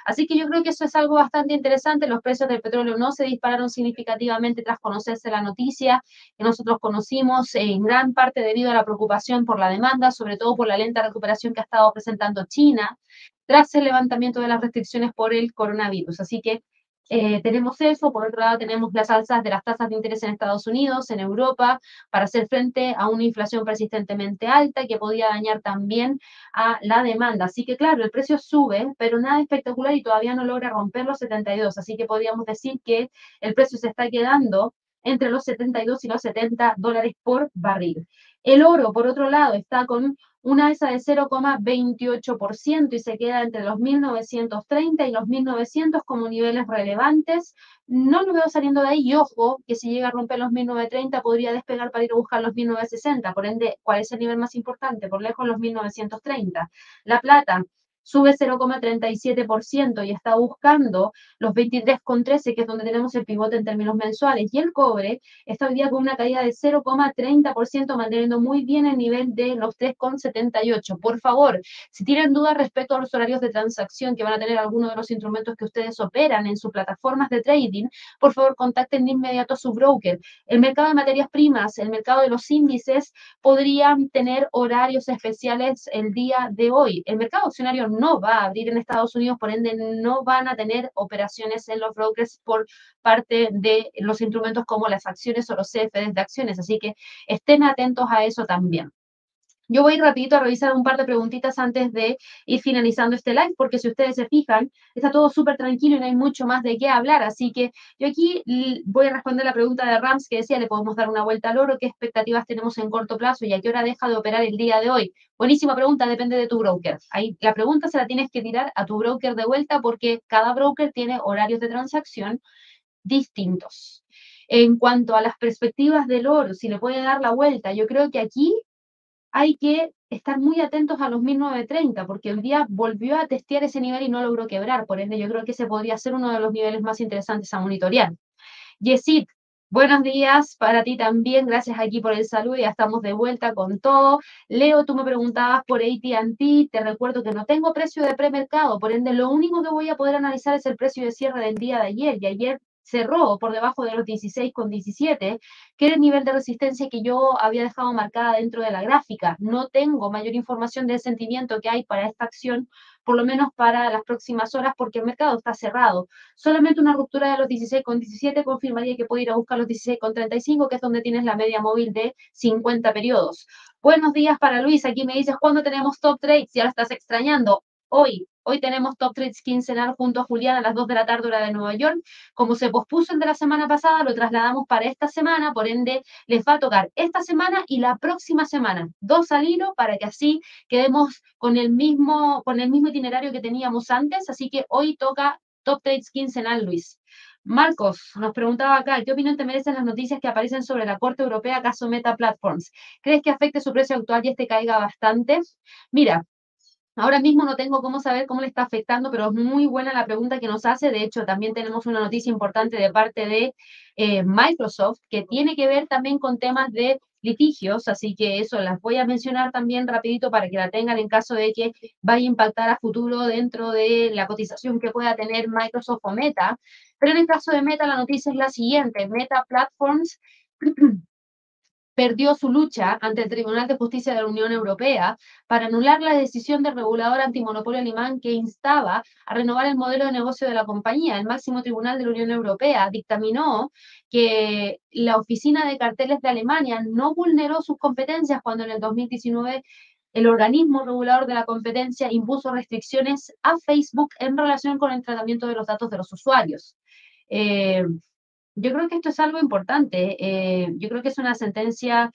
Así que yo creo que eso es algo bastante interesante. Los precios del petróleo no se dispararon significativamente tras conocerse la noticia que nosotros conocimos en gran parte debido a la preocupación por la demanda, sobre todo por la lenta recuperación que ha estado presentando China tras el levantamiento de las restricciones por el coronavirus. Así que eh, tenemos eso, por otro lado tenemos las alzas de las tasas de interés en Estados Unidos, en Europa, para hacer frente a una inflación persistentemente alta que podía dañar también a la demanda. Así que claro, el precio sube, pero nada espectacular y todavía no logra romper los 72. Así que podríamos decir que el precio se está quedando entre los 72 y los 70 dólares por barril. El oro, por otro lado, está con una alza de 0,28% y se queda entre los 1930 y los 1900 como niveles relevantes. No lo veo saliendo de ahí y ojo que si llega a romper los 1930 podría despegar para ir a buscar los 1960. Por ende, ¿cuál es el nivel más importante? Por lejos los 1930. La plata sube 0,37% y está buscando los 23,13, que es donde tenemos el pivote en términos mensuales. Y el cobre está hoy día con una caída de 0,30%, manteniendo muy bien el nivel de los 3,78. Por favor, si tienen dudas respecto a los horarios de transacción que van a tener algunos de los instrumentos que ustedes operan en sus plataformas de trading, por favor contacten de inmediato a su broker. El mercado de materias primas, el mercado de los índices podrían tener horarios especiales el día de hoy. El mercado accionario no va a abrir en Estados Unidos, por ende no van a tener operaciones en los brokers por parte de los instrumentos como las acciones o los CFDs de acciones. Así que estén atentos a eso también. Yo voy rapidito a revisar un par de preguntitas antes de ir finalizando este live, porque si ustedes se fijan, está todo súper tranquilo y no hay mucho más de qué hablar. Así que yo aquí voy a responder la pregunta de Rams que decía, ¿le podemos dar una vuelta al oro? ¿Qué expectativas tenemos en corto plazo y a qué hora deja de operar el día de hoy? Buenísima pregunta, depende de tu broker. Ahí la pregunta se la tienes que tirar a tu broker de vuelta porque cada broker tiene horarios de transacción distintos. En cuanto a las perspectivas del oro, si le puede dar la vuelta, yo creo que aquí hay que estar muy atentos a los 1930, porque el día volvió a testear ese nivel y no logró quebrar. Por ende, yo creo que ese podría ser uno de los niveles más interesantes a monitorear. Yesid, buenos días para ti también. Gracias aquí por el saludo. Ya estamos de vuelta con todo. Leo, tú me preguntabas por ATT. Te recuerdo que no tengo precio de premercado. Por ende, lo único que voy a poder analizar es el precio de cierre del día de ayer. Y ayer cerró por debajo de los 16,17, que era el nivel de resistencia que yo había dejado marcada dentro de la gráfica. No tengo mayor información del sentimiento que hay para esta acción, por lo menos para las próximas horas, porque el mercado está cerrado. Solamente una ruptura de los 16,17 confirmaría que puede ir a buscar los 16,35, que es donde tienes la media móvil de 50 periodos. Buenos días para Luis. Aquí me dices, ¿cuándo tenemos top trades? Ya lo estás extrañando. Hoy, Hoy tenemos Top Trades quincenal junto a Julián a las 2 de la tarde hora de Nueva York. Como se pospuso el de la semana pasada, lo trasladamos para esta semana, por ende les va a tocar esta semana y la próxima semana, dos al hilo para que así quedemos con el mismo, con el mismo itinerario que teníamos antes. Así que hoy toca Top Trades quincenal, Luis. Marcos nos preguntaba acá, ¿qué opinión te merecen las noticias que aparecen sobre la Corte Europea caso Meta Platforms? ¿Crees que afecte su precio actual y este caiga bastante? Mira, Ahora mismo no tengo cómo saber cómo le está afectando, pero es muy buena la pregunta que nos hace. De hecho, también tenemos una noticia importante de parte de eh, Microsoft que tiene que ver también con temas de litigios, así que eso las voy a mencionar también rapidito para que la tengan en caso de que vaya a impactar a futuro dentro de la cotización que pueda tener Microsoft o Meta. Pero en el caso de Meta, la noticia es la siguiente. Meta Platforms perdió su lucha ante el Tribunal de Justicia de la Unión Europea para anular la decisión del regulador antimonopolio alemán que instaba a renovar el modelo de negocio de la compañía. El máximo tribunal de la Unión Europea dictaminó que la Oficina de Carteles de Alemania no vulneró sus competencias cuando en el 2019 el organismo regulador de la competencia impuso restricciones a Facebook en relación con el tratamiento de los datos de los usuarios. Eh, yo creo que esto es algo importante. Eh, yo creo que es una sentencia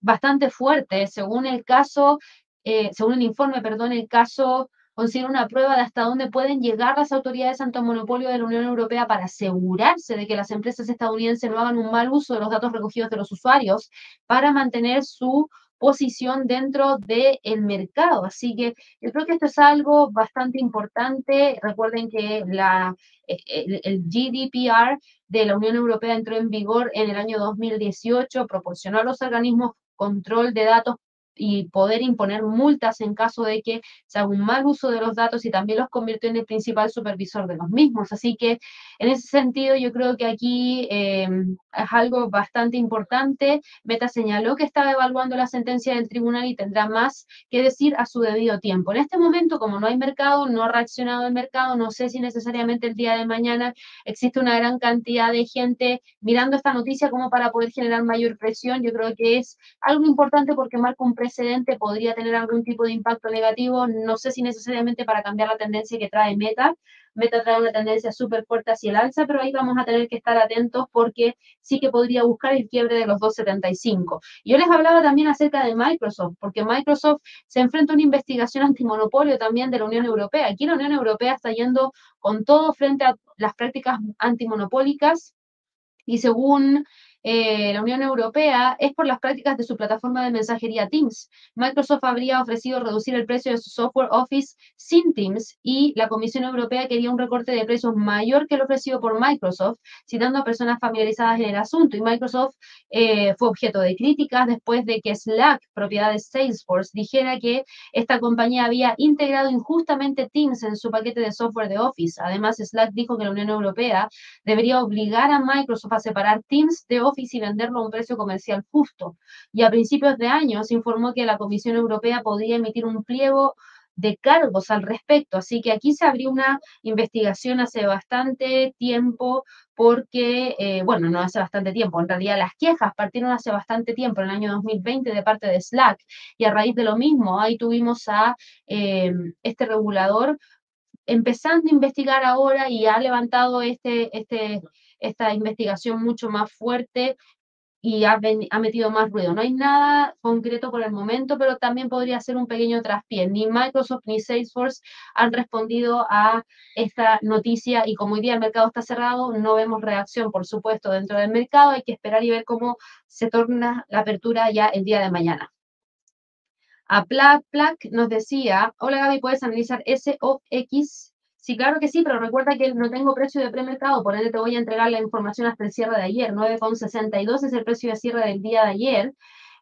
bastante fuerte. Según el caso, eh, según el informe, perdón, el caso considera una prueba de hasta dónde pueden llegar las autoridades anti-monopolio de la Unión Europea para asegurarse de que las empresas estadounidenses no hagan un mal uso de los datos recogidos de los usuarios para mantener su posición dentro del mercado. Así que yo creo que esto es algo bastante importante. Recuerden que la, eh, el, el GDPR de la Unión Europea entró en vigor en el año 2018, proporcionó a los organismos control de datos y poder imponer multas en caso de que se haga un mal uso de los datos y también los convirtió en el principal supervisor de los mismos. Así que en ese sentido yo creo que aquí eh, es algo bastante importante. Meta señaló que estaba evaluando la sentencia del tribunal y tendrá más que decir a su debido tiempo. En este momento, como no hay mercado, no ha reaccionado el mercado, no sé si necesariamente el día de mañana existe una gran cantidad de gente mirando esta noticia como para poder generar mayor presión. Yo creo que es algo importante porque marca un precedente podría tener algún tipo de impacto negativo, no sé si necesariamente para cambiar la tendencia que trae Meta. Meta trae una tendencia súper fuerte hacia el alza, pero ahí vamos a tener que estar atentos porque sí que podría buscar el quiebre de los 2.75. Yo les hablaba también acerca de Microsoft, porque Microsoft se enfrenta a una investigación antimonopolio también de la Unión Europea. Aquí la Unión Europea está yendo con todo frente a las prácticas antimonopólicas y según eh, la Unión Europea es por las prácticas de su plataforma de mensajería Teams. Microsoft habría ofrecido reducir el precio de su software Office sin Teams y la Comisión Europea quería un recorte de precios mayor que el ofrecido por Microsoft, citando a personas familiarizadas en el asunto. Y Microsoft eh, fue objeto de críticas después de que Slack, propiedad de Salesforce, dijera que esta compañía había integrado injustamente Teams en su paquete de software de Office. Además, Slack dijo que la Unión Europea debería obligar a Microsoft a separar Teams de Office y venderlo a un precio comercial justo. Y a principios de año se informó que la Comisión Europea podría emitir un pliego de cargos al respecto. Así que aquí se abrió una investigación hace bastante tiempo porque, eh, bueno, no hace bastante tiempo, en realidad las quejas partieron hace bastante tiempo, en el año 2020, de parte de Slack, y a raíz de lo mismo, ahí tuvimos a eh, este regulador empezando a investigar ahora y ha levantado este, este, esta investigación mucho más fuerte y ha, metido más ruido. No hay nada concreto por el momento, pero también podría ser un pequeño traspié. Ni Microsoft ni Salesforce han respondido a esta noticia y como hoy día el mercado está cerrado, no vemos reacción, por supuesto, dentro del mercado. Hay que esperar y ver cómo se torna la apertura ya el día de mañana. A Plac, nos decía, hola Gaby, ¿puedes analizar S o X? Sí, claro que sí, pero recuerda que no tengo precio de premercado, por ende te voy a entregar la información hasta el cierre de ayer. 9,62 es el precio de cierre del día de ayer.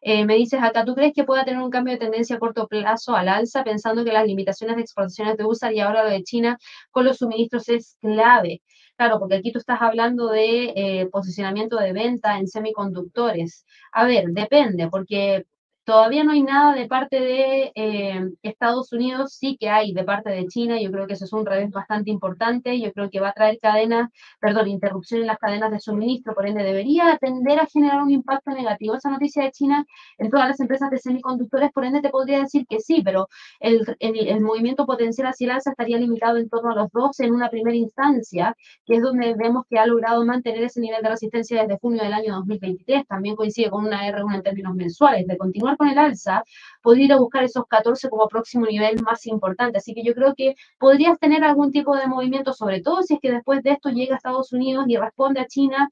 Eh, me dices acá, ¿tú crees que pueda tener un cambio de tendencia a corto plazo al alza, pensando que las limitaciones de exportaciones de USA y ahora lo de China con los suministros es clave? Claro, porque aquí tú estás hablando de eh, posicionamiento de venta en semiconductores. A ver, depende, porque Todavía no hay nada de parte de eh, Estados Unidos, sí que hay de parte de China, yo creo que eso es un revés bastante importante, yo creo que va a traer cadenas, perdón, interrupción en las cadenas de suministro, por ende debería tender a generar un impacto negativo esa noticia de China en todas las empresas de semiconductores, por ende te podría decir que sí, pero el, el, movimiento potencial hacia el alza estaría limitado en torno a los dos en una primera instancia, que es donde vemos que ha logrado mantener ese nivel de resistencia desde junio del año 2023, también coincide con una R1 en términos mensuales, de continuar con el alza, podría ir a buscar esos 14 como próximo nivel más importante. Así que yo creo que podrías tener algún tipo de movimiento, sobre todo si es que después de esto llega a Estados Unidos y responde a China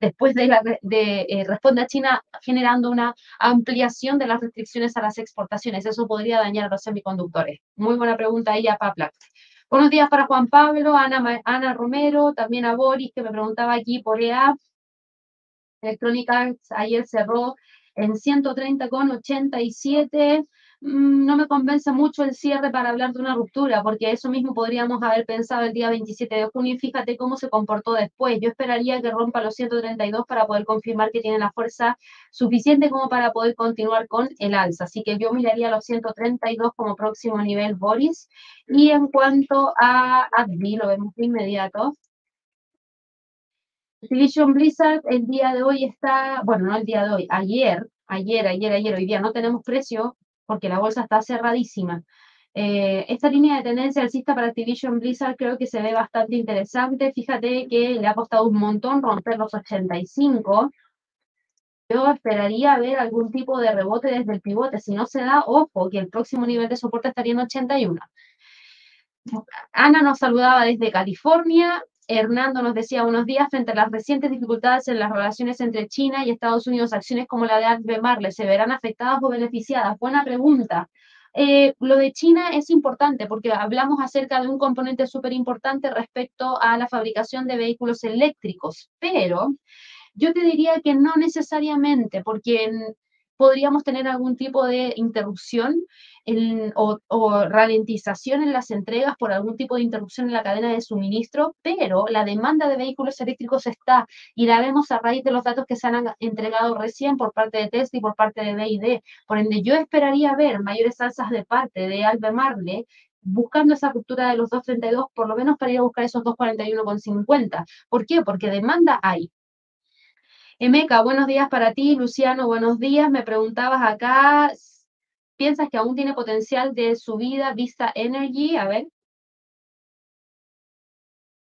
después de, la, de eh, responde a China generando una ampliación de las restricciones a las exportaciones. Eso podría dañar a los semiconductores. Muy buena pregunta ahí a Papla. Buenos días para Juan Pablo, Ana, Ana Romero, también a Boris, que me preguntaba aquí por EA. Electrónica ayer cerró en 130,87. Mm, no me convence mucho el cierre para hablar de una ruptura, porque eso mismo podríamos haber pensado el día 27 de junio y fíjate cómo se comportó después. Yo esperaría que rompa los 132 para poder confirmar que tiene la fuerza suficiente como para poder continuar con el alza. Así que yo miraría los 132 como próximo nivel Boris. Y en cuanto a Advi, lo vemos de inmediato. Activision Blizzard el día de hoy está, bueno, no el día de hoy, ayer, ayer, ayer, ayer, hoy día no tenemos precio porque la bolsa está cerradísima. Eh, esta línea de tendencia alcista para Activision Blizzard creo que se ve bastante interesante. Fíjate que le ha costado un montón romper los 85. Yo esperaría ver algún tipo de rebote desde el pivote. Si no se da, ojo, que el próximo nivel de soporte estaría en 81. Ana nos saludaba desde California. Hernando nos decía unos días, frente a las recientes dificultades en las relaciones entre China y Estados Unidos, acciones como la de Albemarle se verán afectadas o beneficiadas. Buena pregunta. Eh, lo de China es importante porque hablamos acerca de un componente súper importante respecto a la fabricación de vehículos eléctricos, pero yo te diría que no necesariamente, porque podríamos tener algún tipo de interrupción o, ralentización en las entregas por algún tipo de interrupción en la cadena de suministro, pero la demanda de vehículos eléctricos está y la vemos a raíz de los datos que se han entregado recién por parte de Tesla y por parte de BID. Por ende, yo esperaría ver mayores alzas de parte de Albemarle buscando esa ruptura de los 2.32, por lo menos para ir a buscar esos 2.41,50. ¿Por qué? Porque demanda hay. Emeca, buenos días para ti. Luciano, buenos días. Me preguntabas acá ¿Piensas que aún tiene potencial de subida Vista Energy? A ver.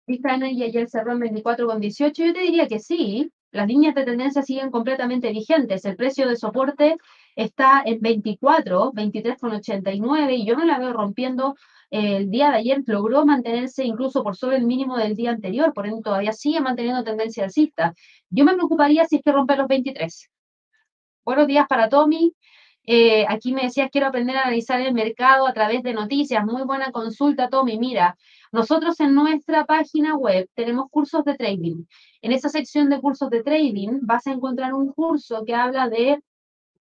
Vista Energy ayer cerró en 24,18. Yo te diría que sí. Las líneas de tendencia siguen completamente vigentes. El precio de soporte está en 24, 23,89 y yo no la veo rompiendo. El día de ayer logró mantenerse incluso por sobre el mínimo del día anterior, por ende todavía sigue manteniendo tendencia alcista. Yo me preocuparía si es que rompe los 23. Buenos días para Tommy. Eh, aquí me decías, quiero aprender a analizar el mercado a través de noticias. Muy buena consulta, Tommy. Mira, nosotros en nuestra página web tenemos cursos de trading. En esa sección de cursos de trading vas a encontrar un curso que habla de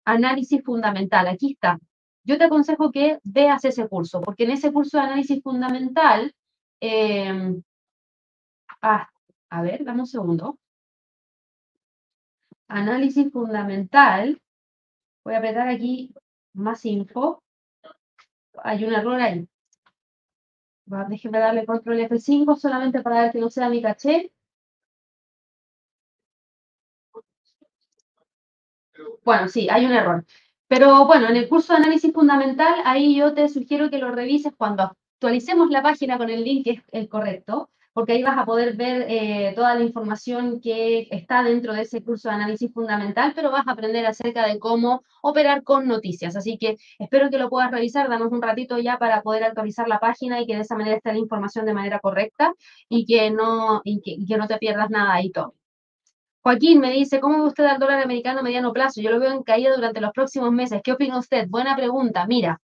análisis fundamental. Aquí está. Yo te aconsejo que veas ese curso, porque en ese curso de análisis fundamental, em, ah, a ver, dame un segundo. Análisis fundamental, Voy a apretar aquí más info. Hay un error ahí. Déjenme darle control F5 solamente para ver que no sea mi caché. Bueno, sí, hay un error. Pero bueno, en el curso de análisis fundamental, ahí yo te sugiero que lo revises cuando actualicemos la página con el link que es el correcto porque ahí vas a poder ver eh, toda la información que está dentro de ese curso de análisis fundamental, pero vas a aprender acerca de cómo operar con noticias. Así que espero que lo puedas revisar, danos un ratito ya para poder actualizar la página y que de esa manera esté la información de manera correcta y que no, y que, no te pierdas nada ahí, todo. Joaquín me dice, ¿cómo ve usted al dólar americano a mediano plazo? Yo lo veo en caída durante los próximos meses. ¿Qué opina usted? Buena pregunta. Mira,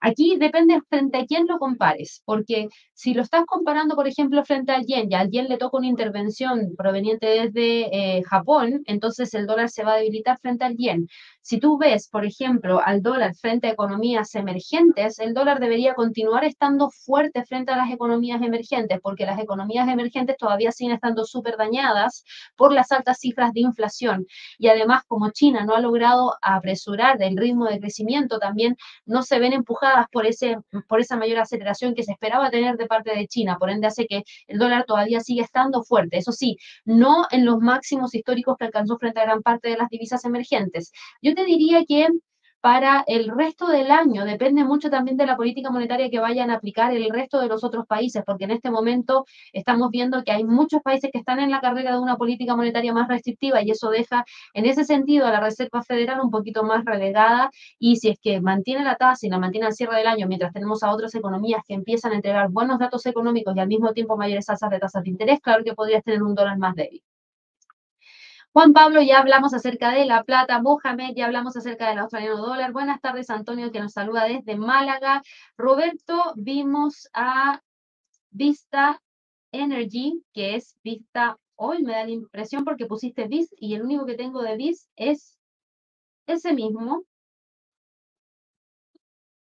Aquí depende frente a quién lo compares, porque si lo estás comparando, por ejemplo, frente al yen, y al yen le toca una intervención proveniente desde eh, Japón, entonces el dólar se va a debilitar frente al yen. Si tú ves, por ejemplo, al dólar frente a economías emergentes, el dólar debería continuar estando fuerte frente a las economías emergentes, porque las economías emergentes todavía siguen estando súper dañadas por las altas cifras de inflación. Y además, como China no ha logrado apresurar el ritmo de crecimiento, también no se ven empujadas por, ese, por esa mayor aceleración que se esperaba tener de parte de China. Por ende, hace que el dólar todavía sigue estando fuerte. Eso sí, no en los máximos históricos que alcanzó frente a gran parte de las divisas emergentes. Yo te diría que para el resto del año. Depende mucho también de la política monetaria que vayan a aplicar el resto de los otros países, porque en este momento estamos viendo que hay muchos países que están en la carrera de una política monetaria más restrictiva y eso deja en ese sentido a la Reserva Federal un poquito más relegada y si es que mantiene la tasa y la mantiene al cierre del año, mientras tenemos a otras economías que empiezan a entregar buenos datos económicos y al mismo tiempo mayores tasas de tasas de interés, claro que podrías tener un dólar más débil. Juan Pablo, ya hablamos acerca de la plata. Mohamed, ya hablamos acerca del australiano dólar. Buenas tardes, Antonio, que nos saluda desde Málaga. Roberto, vimos a Vista Energy, que es Vista Hoy. Me da la impresión porque pusiste VIS y el único que tengo de VIS es ese mismo.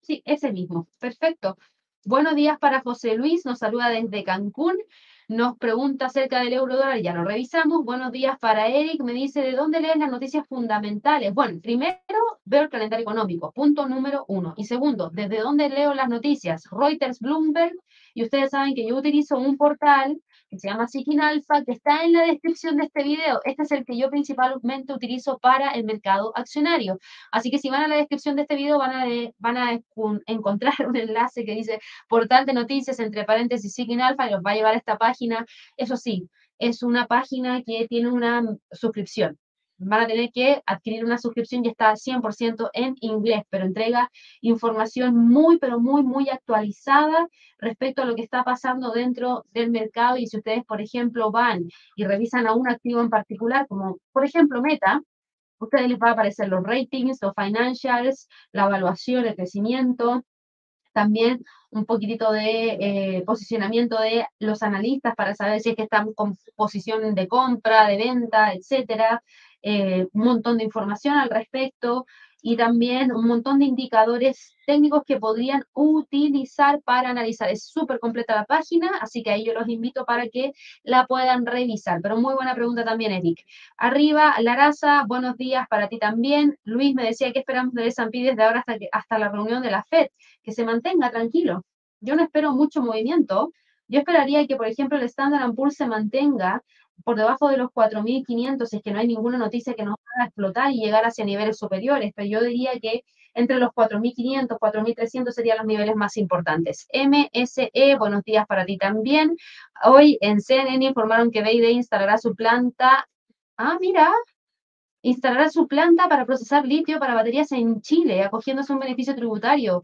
Sí, ese mismo. Perfecto. Buenos días para José Luis, nos saluda desde Cancún. Nos pregunta acerca del euro dólar, ya lo revisamos. Buenos días para Eric, me dice, ¿de dónde leen las noticias fundamentales? Bueno, primero veo el calendario económico, punto número uno. Y segundo, ¿desde dónde leo las noticias? Reuters, Bloomberg, y ustedes saben que yo utilizo un portal que se llama Seeking Alpha, que está en la descripción de este video. Este es el que yo principalmente utilizo para el mercado accionario. Así que si van a la descripción de este video van a, van a encontrar un enlace que dice portal de noticias entre paréntesis Seeking Alpha y los va a llevar a esta página. Eso sí, es una página que tiene una suscripción van a tener que adquirir una suscripción y está 100% en inglés, pero entrega información muy, pero muy, muy actualizada respecto a lo que está pasando dentro del mercado. Y si ustedes, por ejemplo, van y revisan a un activo en particular, como por ejemplo Meta, ustedes les va a aparecer los ratings, los financials, la evaluación, el crecimiento, también un poquitito de eh, posicionamiento de los analistas para saber si es que están con posición de compra, de venta, etcétera. Eh, un montón de información al respecto y también un montón de indicadores técnicos que podrían utilizar para analizar. Es súper completa la página, así que ahí yo los invito para que la puedan revisar. Pero muy buena pregunta también, Eric. Arriba, Laraza, buenos días para ti también. Luis me decía que esperamos de S&P desde ahora hasta, hasta la reunión de la FED, que se mantenga tranquilo. Yo no espero mucho movimiento. Yo esperaría que, por ejemplo, el Standard Poor's se mantenga por debajo de los 4.500 es que no hay ninguna noticia que nos haga explotar y llegar hacia niveles superiores, pero yo diría que entre los 4.500, 4.300 serían los niveles más importantes. MSE, buenos días para ti también. Hoy en CNN informaron que BID instalará su planta. Ah, mira, instalará su planta para procesar litio para baterías en Chile, acogiéndose un beneficio tributario.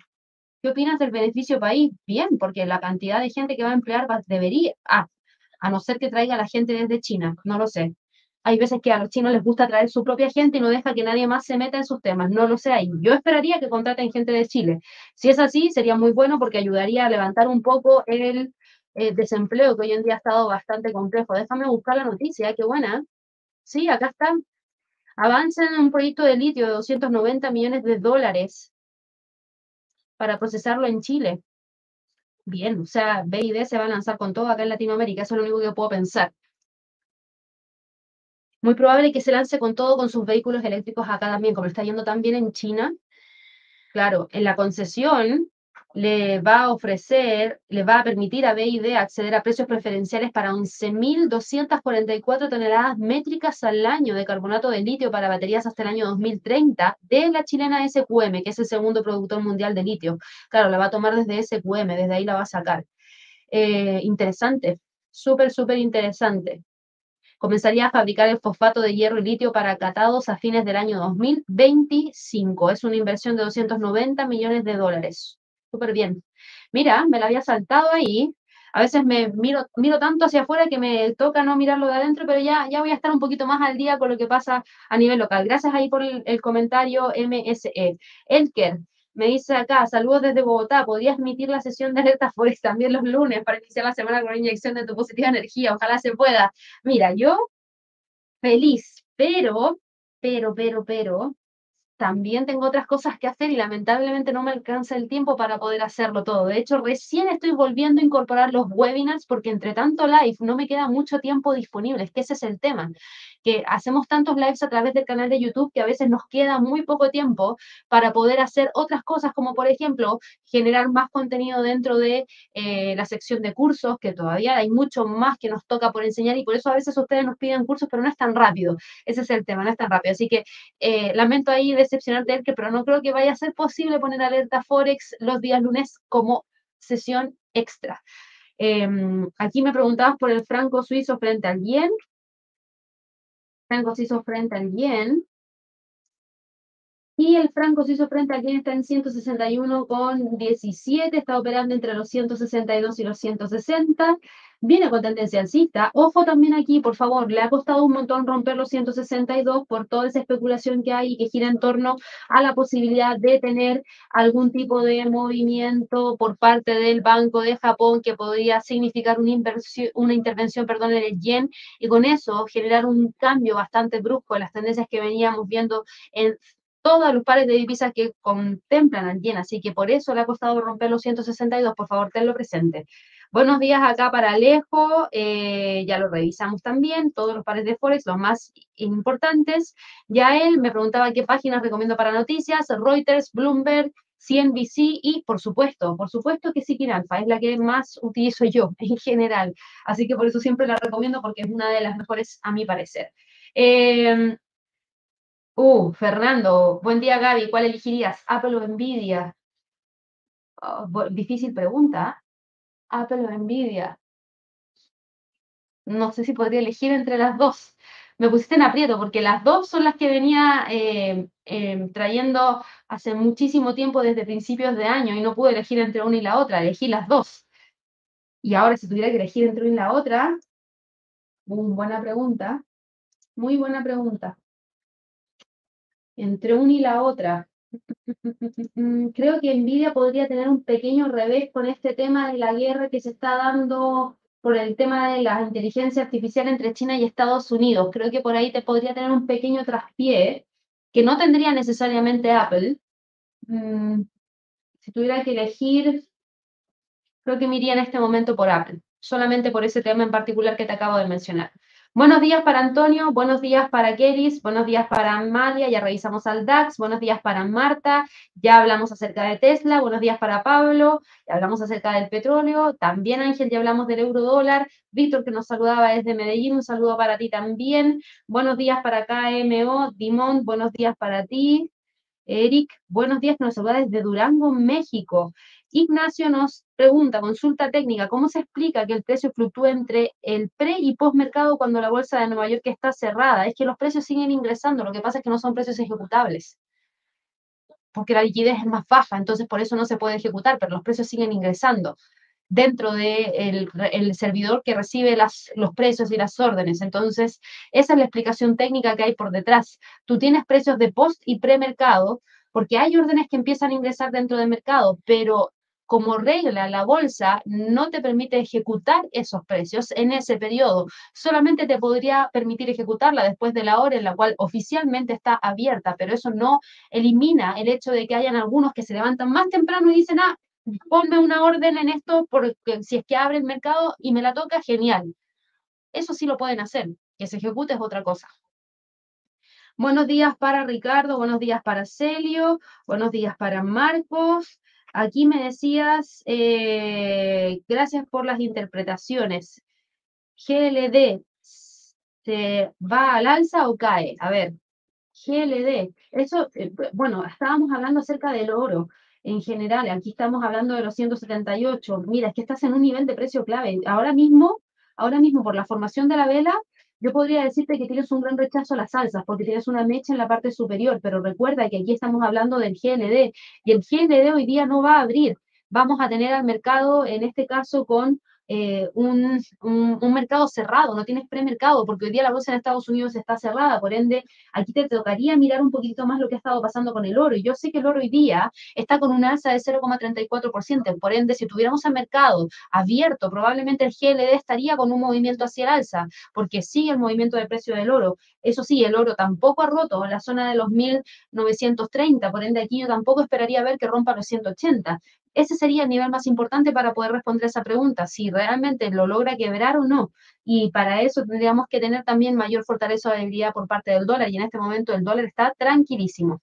¿Qué opinas del beneficio país? Bien, porque la cantidad de gente que va a emplear debería, ah, a no ser que traiga a la gente desde China, no lo sé. Hay veces que a los chinos les gusta traer su propia gente y no deja que nadie más se meta en sus temas, no lo sé ahí. Yo esperaría que contraten gente de Chile. Si es así, sería muy bueno porque ayudaría a levantar un poco el eh, desempleo que hoy en día ha estado bastante complejo. Déjame buscar la noticia, qué buena. Sí, acá está. Avanza en un proyecto de litio de 290 millones de dólares para procesarlo en Chile bien, o sea, B y D se va a lanzar con todo acá en Latinoamérica, eso es lo único que puedo pensar. Muy probable que se lance con todo con sus vehículos eléctricos acá también, como está yendo también en China. Claro, en la concesión le va a ofrecer, le va a permitir a BID acceder a precios preferenciales para 11.244 toneladas métricas al año de carbonato de litio para baterías hasta el año 2030 de la chilena SQM, que es el segundo productor mundial de litio. Claro, la va a tomar desde SQM, desde ahí la va a sacar. Eh, interesante, súper, súper interesante. Comenzaría a fabricar el fosfato de hierro y litio para catados a fines del año 2025. Es una inversión de 290 millones de dólares súper bien. Mira, me la había saltado ahí. A veces me miro, miro tanto hacia afuera que me toca no mirarlo de adentro, pero ya, ya voy a estar un poquito más al día con lo que pasa a nivel local. Gracias ahí por el, el comentario MSE. Elker, me dice acá, saludos desde Bogotá, ¿podrías emitir la sesión de alerta Forex también los lunes para iniciar la semana con una inyección de tu positiva energía? Ojalá se pueda. Mira, yo feliz, pero, pero, pero, pero, también tengo otras cosas que hacer y lamentablemente no me alcanza el tiempo para poder hacerlo todo. De hecho, recién estoy volviendo a incorporar los webinars porque entre tanto live no me queda mucho tiempo disponible. Es que ese es el tema que hacemos tantos lives a través del canal de YouTube que a veces nos queda muy poco tiempo para poder hacer otras cosas, como por ejemplo generar más contenido dentro de eh, la sección de cursos, que todavía hay mucho más que nos toca por enseñar y por eso a veces ustedes nos piden cursos, pero no es tan rápido. Ese es el tema, no es tan rápido. Así que eh, lamento ahí decepcionarte, el que, pero no creo que vaya a ser posible poner alerta Forex los días lunes como sesión extra. Em, aquí me preguntabas por el franco suizo frente al yen franco hizo frente al yen. Y el franco hizo frente al yen está en 161,17, está operando entre los 162 y los 160 viene con tendencia alcista. Ojo también aquí, por favor, le ha costado un montón romper los 162 por toda esa especulación que hay y que gira en torno a la posibilidad de tener algún tipo de movimiento por parte del Banco de Japón que podría significar una, inversión, una intervención perdón, en el yen y con eso generar un cambio bastante brusco en las tendencias que veníamos viendo en todos los pares de divisas que contemplan al yen, así que por eso le ha costado romper los 162, por favor, tenlo presente. Buenos días acá para Alejo, eh, ya lo revisamos también, todos los pares de Forex, los más importantes. Ya él me preguntaba qué páginas recomiendo para noticias, Reuters, Bloomberg, CNBC y por supuesto, por supuesto que Sikin Alpha es la que más utilizo yo en general. Así que por eso siempre la recomiendo porque es una de las mejores a mi parecer. Em, uh, Fernando, buen día Gaby, ¿cuál elegirías? ¿Apple o Nvidia? Oh, difícil pregunta. Apple o Nvidia. No sé si podría elegir entre las dos. Me pusiste en aprieto porque las dos son las que venía eh, eh, trayendo hace muchísimo tiempo desde principios de año y no pude elegir entre una y la otra, elegí las dos. Y ahora si tuviera que elegir entre una y la otra, buena pregunta, muy buena pregunta. Entre una y la otra, Creo que Nvidia podría tener un pequeño revés con este tema de la guerra que se está dando por el tema de la inteligencia artificial entre China y Estados Unidos. Creo que por ahí te podría tener un pequeño traspié que no tendría necesariamente Apple. Mm, si tuviera que elegir, creo que me iría en este momento por Apple, solamente por ese tema en particular que te acabo de mencionar. Buenos días para Antonio, buenos días para Keris, buenos días para Amalia, ya revisamos al DAX, buenos días para Marta, ya hablamos acerca de Tesla, buenos días para Pablo, ya hablamos acerca del petróleo, también Ángel, ya hablamos del euro dólar, Víctor que nos saludaba desde Medellín, un saludo para ti también, buenos días para KMO, Dimón, buenos días para ti, Eric, buenos días, nos saluda desde Durango, México. Ignacio nos pregunta, consulta técnica, ¿cómo se explica que el precio fluctúe entre el pre y post mercado cuando la bolsa de Nueva York está cerrada? Es que los precios siguen ingresando, lo que pasa es que no son precios ejecutables, porque la liquidez es más baja, entonces por eso no se puede ejecutar, pero los precios siguen ingresando dentro del de el servidor que recibe los precios y las órdenes. Entonces, esa es la explicación técnica que hay por detrás. Tú tienes precios de post y premercado, porque hay órdenes que empiezan a ingresar dentro del mercado, pero como regla, la bolsa no te permite ejecutar esos precios en ese periodo. Solamente te podría permitir ejecutarla después de la hora en la cual oficialmente está abierta, pero eso no elimina el hecho de que hayan algunos que se levantan más temprano y dicen, ah, ponme una orden en esto porque si es que abre el mercado y me la toca, genial. Eso sí lo pueden hacer, que se ejecute es otra cosa. Buenos días para Ricardo, buenos días para Celio, buenos días para Marcos. Aquí me decías, eh, gracias por las interpretaciones. GLD, ¿se va al alza o cae? A ver, GLD, eso, eh, bueno, estábamos hablando acerca del oro en general, aquí estamos hablando de los 178. Mira, es que estás en un nivel de precio clave. Ahora mismo, ahora mismo por la formación de la vela, yo podría decirte que tienes un gran rechazo a las salsas porque tienes una mecha en la parte superior, pero recuerda que aquí estamos hablando del GLD y el GLD hoy día no va a abrir. Vamos a tener al mercado, en este caso, con eh, un, mercado cerrado, no tienes premercado, porque hoy día la bolsa en Estados Unidos está cerrada, por ende, aquí te tocaría mirar un poquito más lo que ha estado pasando con el oro. Y yo sé que el oro hoy día está con una alza de 0,34%, por ende, si tuviéramos el mercado abierto, probablemente el GLD estaría con un movimiento hacia el alza, porque sigue el movimiento del precio del oro. Eso sí, el oro tampoco ha roto la zona de los 1930, por ende, aquí yo tampoco esperaría ver que rompa los 180. Ese sería el nivel más importante para poder responder esa pregunta, si realmente lo logra quebrar o no. Y para eso tendríamos que tener también mayor fortaleza de debilidad por parte del dólar. Y en este momento el dólar está tranquilísimo.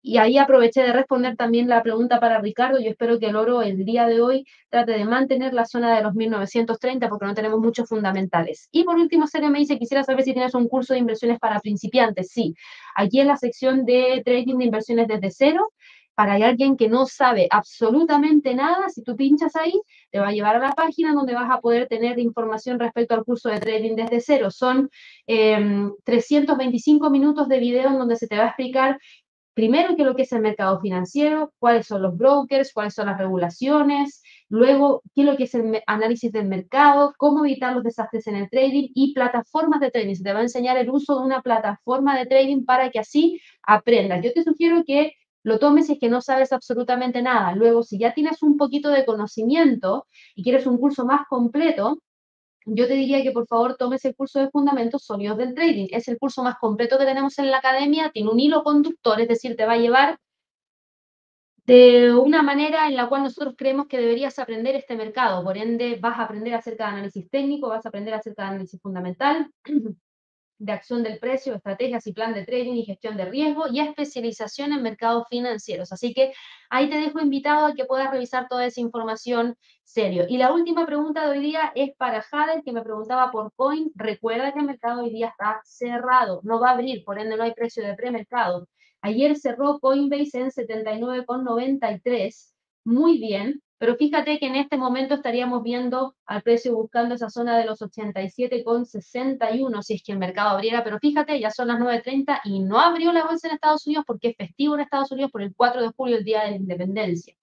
Y ahí aproveché de responder también la pregunta para Ricardo. Yo espero que el oro el día de hoy trate de mantener la zona de los 1930 porque no tenemos muchos fundamentales. Y por último, Sergio me dice, quisiera saber si tienes un curso de inversiones para principiantes. Sí, aquí en la sección de trading de inversiones desde cero para alguien que no sabe absolutamente nada, si tú pinchas ahí, te va a llevar a la página donde vas a poder tener información respecto al curso de trading desde cero. Son 325 em, minutos de video en donde se te va a explicar primero qué es lo que es el mercado financiero, cuáles son los brokers, cuáles son las regulaciones, luego qué es lo que es el análisis del mercado, cómo evitar los desastres en el trading y plataformas de trading. Se te va a enseñar el uso de una plataforma de trading para que así aprendas. Yo te sugiero que lo tomes si es que no sabes absolutamente nada. Luego, si ya tienes un poquito de conocimiento y quieres un curso más completo, yo te diría que por favor tomes el curso de fundamentos sólidos del trading. Es el curso más completo que tenemos en la academia, tiene un hilo conductor, es decir, te va a llevar de una manera en la cual nosotros creemos que deberías aprender este mercado. Por ende, vas a aprender acerca de análisis técnico, vas a aprender acerca de análisis fundamental, de acción del precio, estrategias y plan de trading y gestión de riesgo y especialización en mercados financieros. Así que ahí te dejo invitado a que puedas revisar toda esa información serio. Y la última pregunta de hoy día es para Jade, que me preguntaba por Coin. Recuerda que el mercado hoy día está cerrado, no va a abrir, por ende no hay precio de premercado. Ayer cerró Coinbase en 79,93. Muy bien, pero fíjate que en este momento estaríamos viendo al precio buscando esa zona de los 87,61 si es que el mercado abriera, pero fíjate, ya son las 9.30 y no abrió la bolsa en Estados Unidos porque es festivo en Estados Unidos por el 4 de julio, el Día de la Independencia.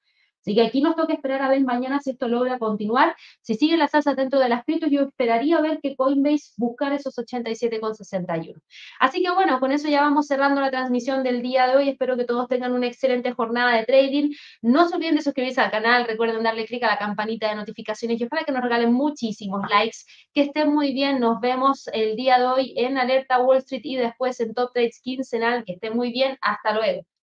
Así que aquí nos toca esperar a ver mañana si esto logra continuar. Si sigue la salsa dentro de las criptos, yo esperaría ver que Coinbase buscar esos 87,61. Así que bueno, con eso ya vamos cerrando la transmisión del día de hoy. Espero que todos tengan una excelente jornada de trading. No se olviden de suscribirse al canal. Recuerden darle clic a la campanita de notificaciones y ojalá que nos regalen muchísimos likes. Que estén muy bien. Nos vemos el día de hoy en Alerta Wall Street y después en Top Trades quincenal. Que estén muy bien. Hasta luego.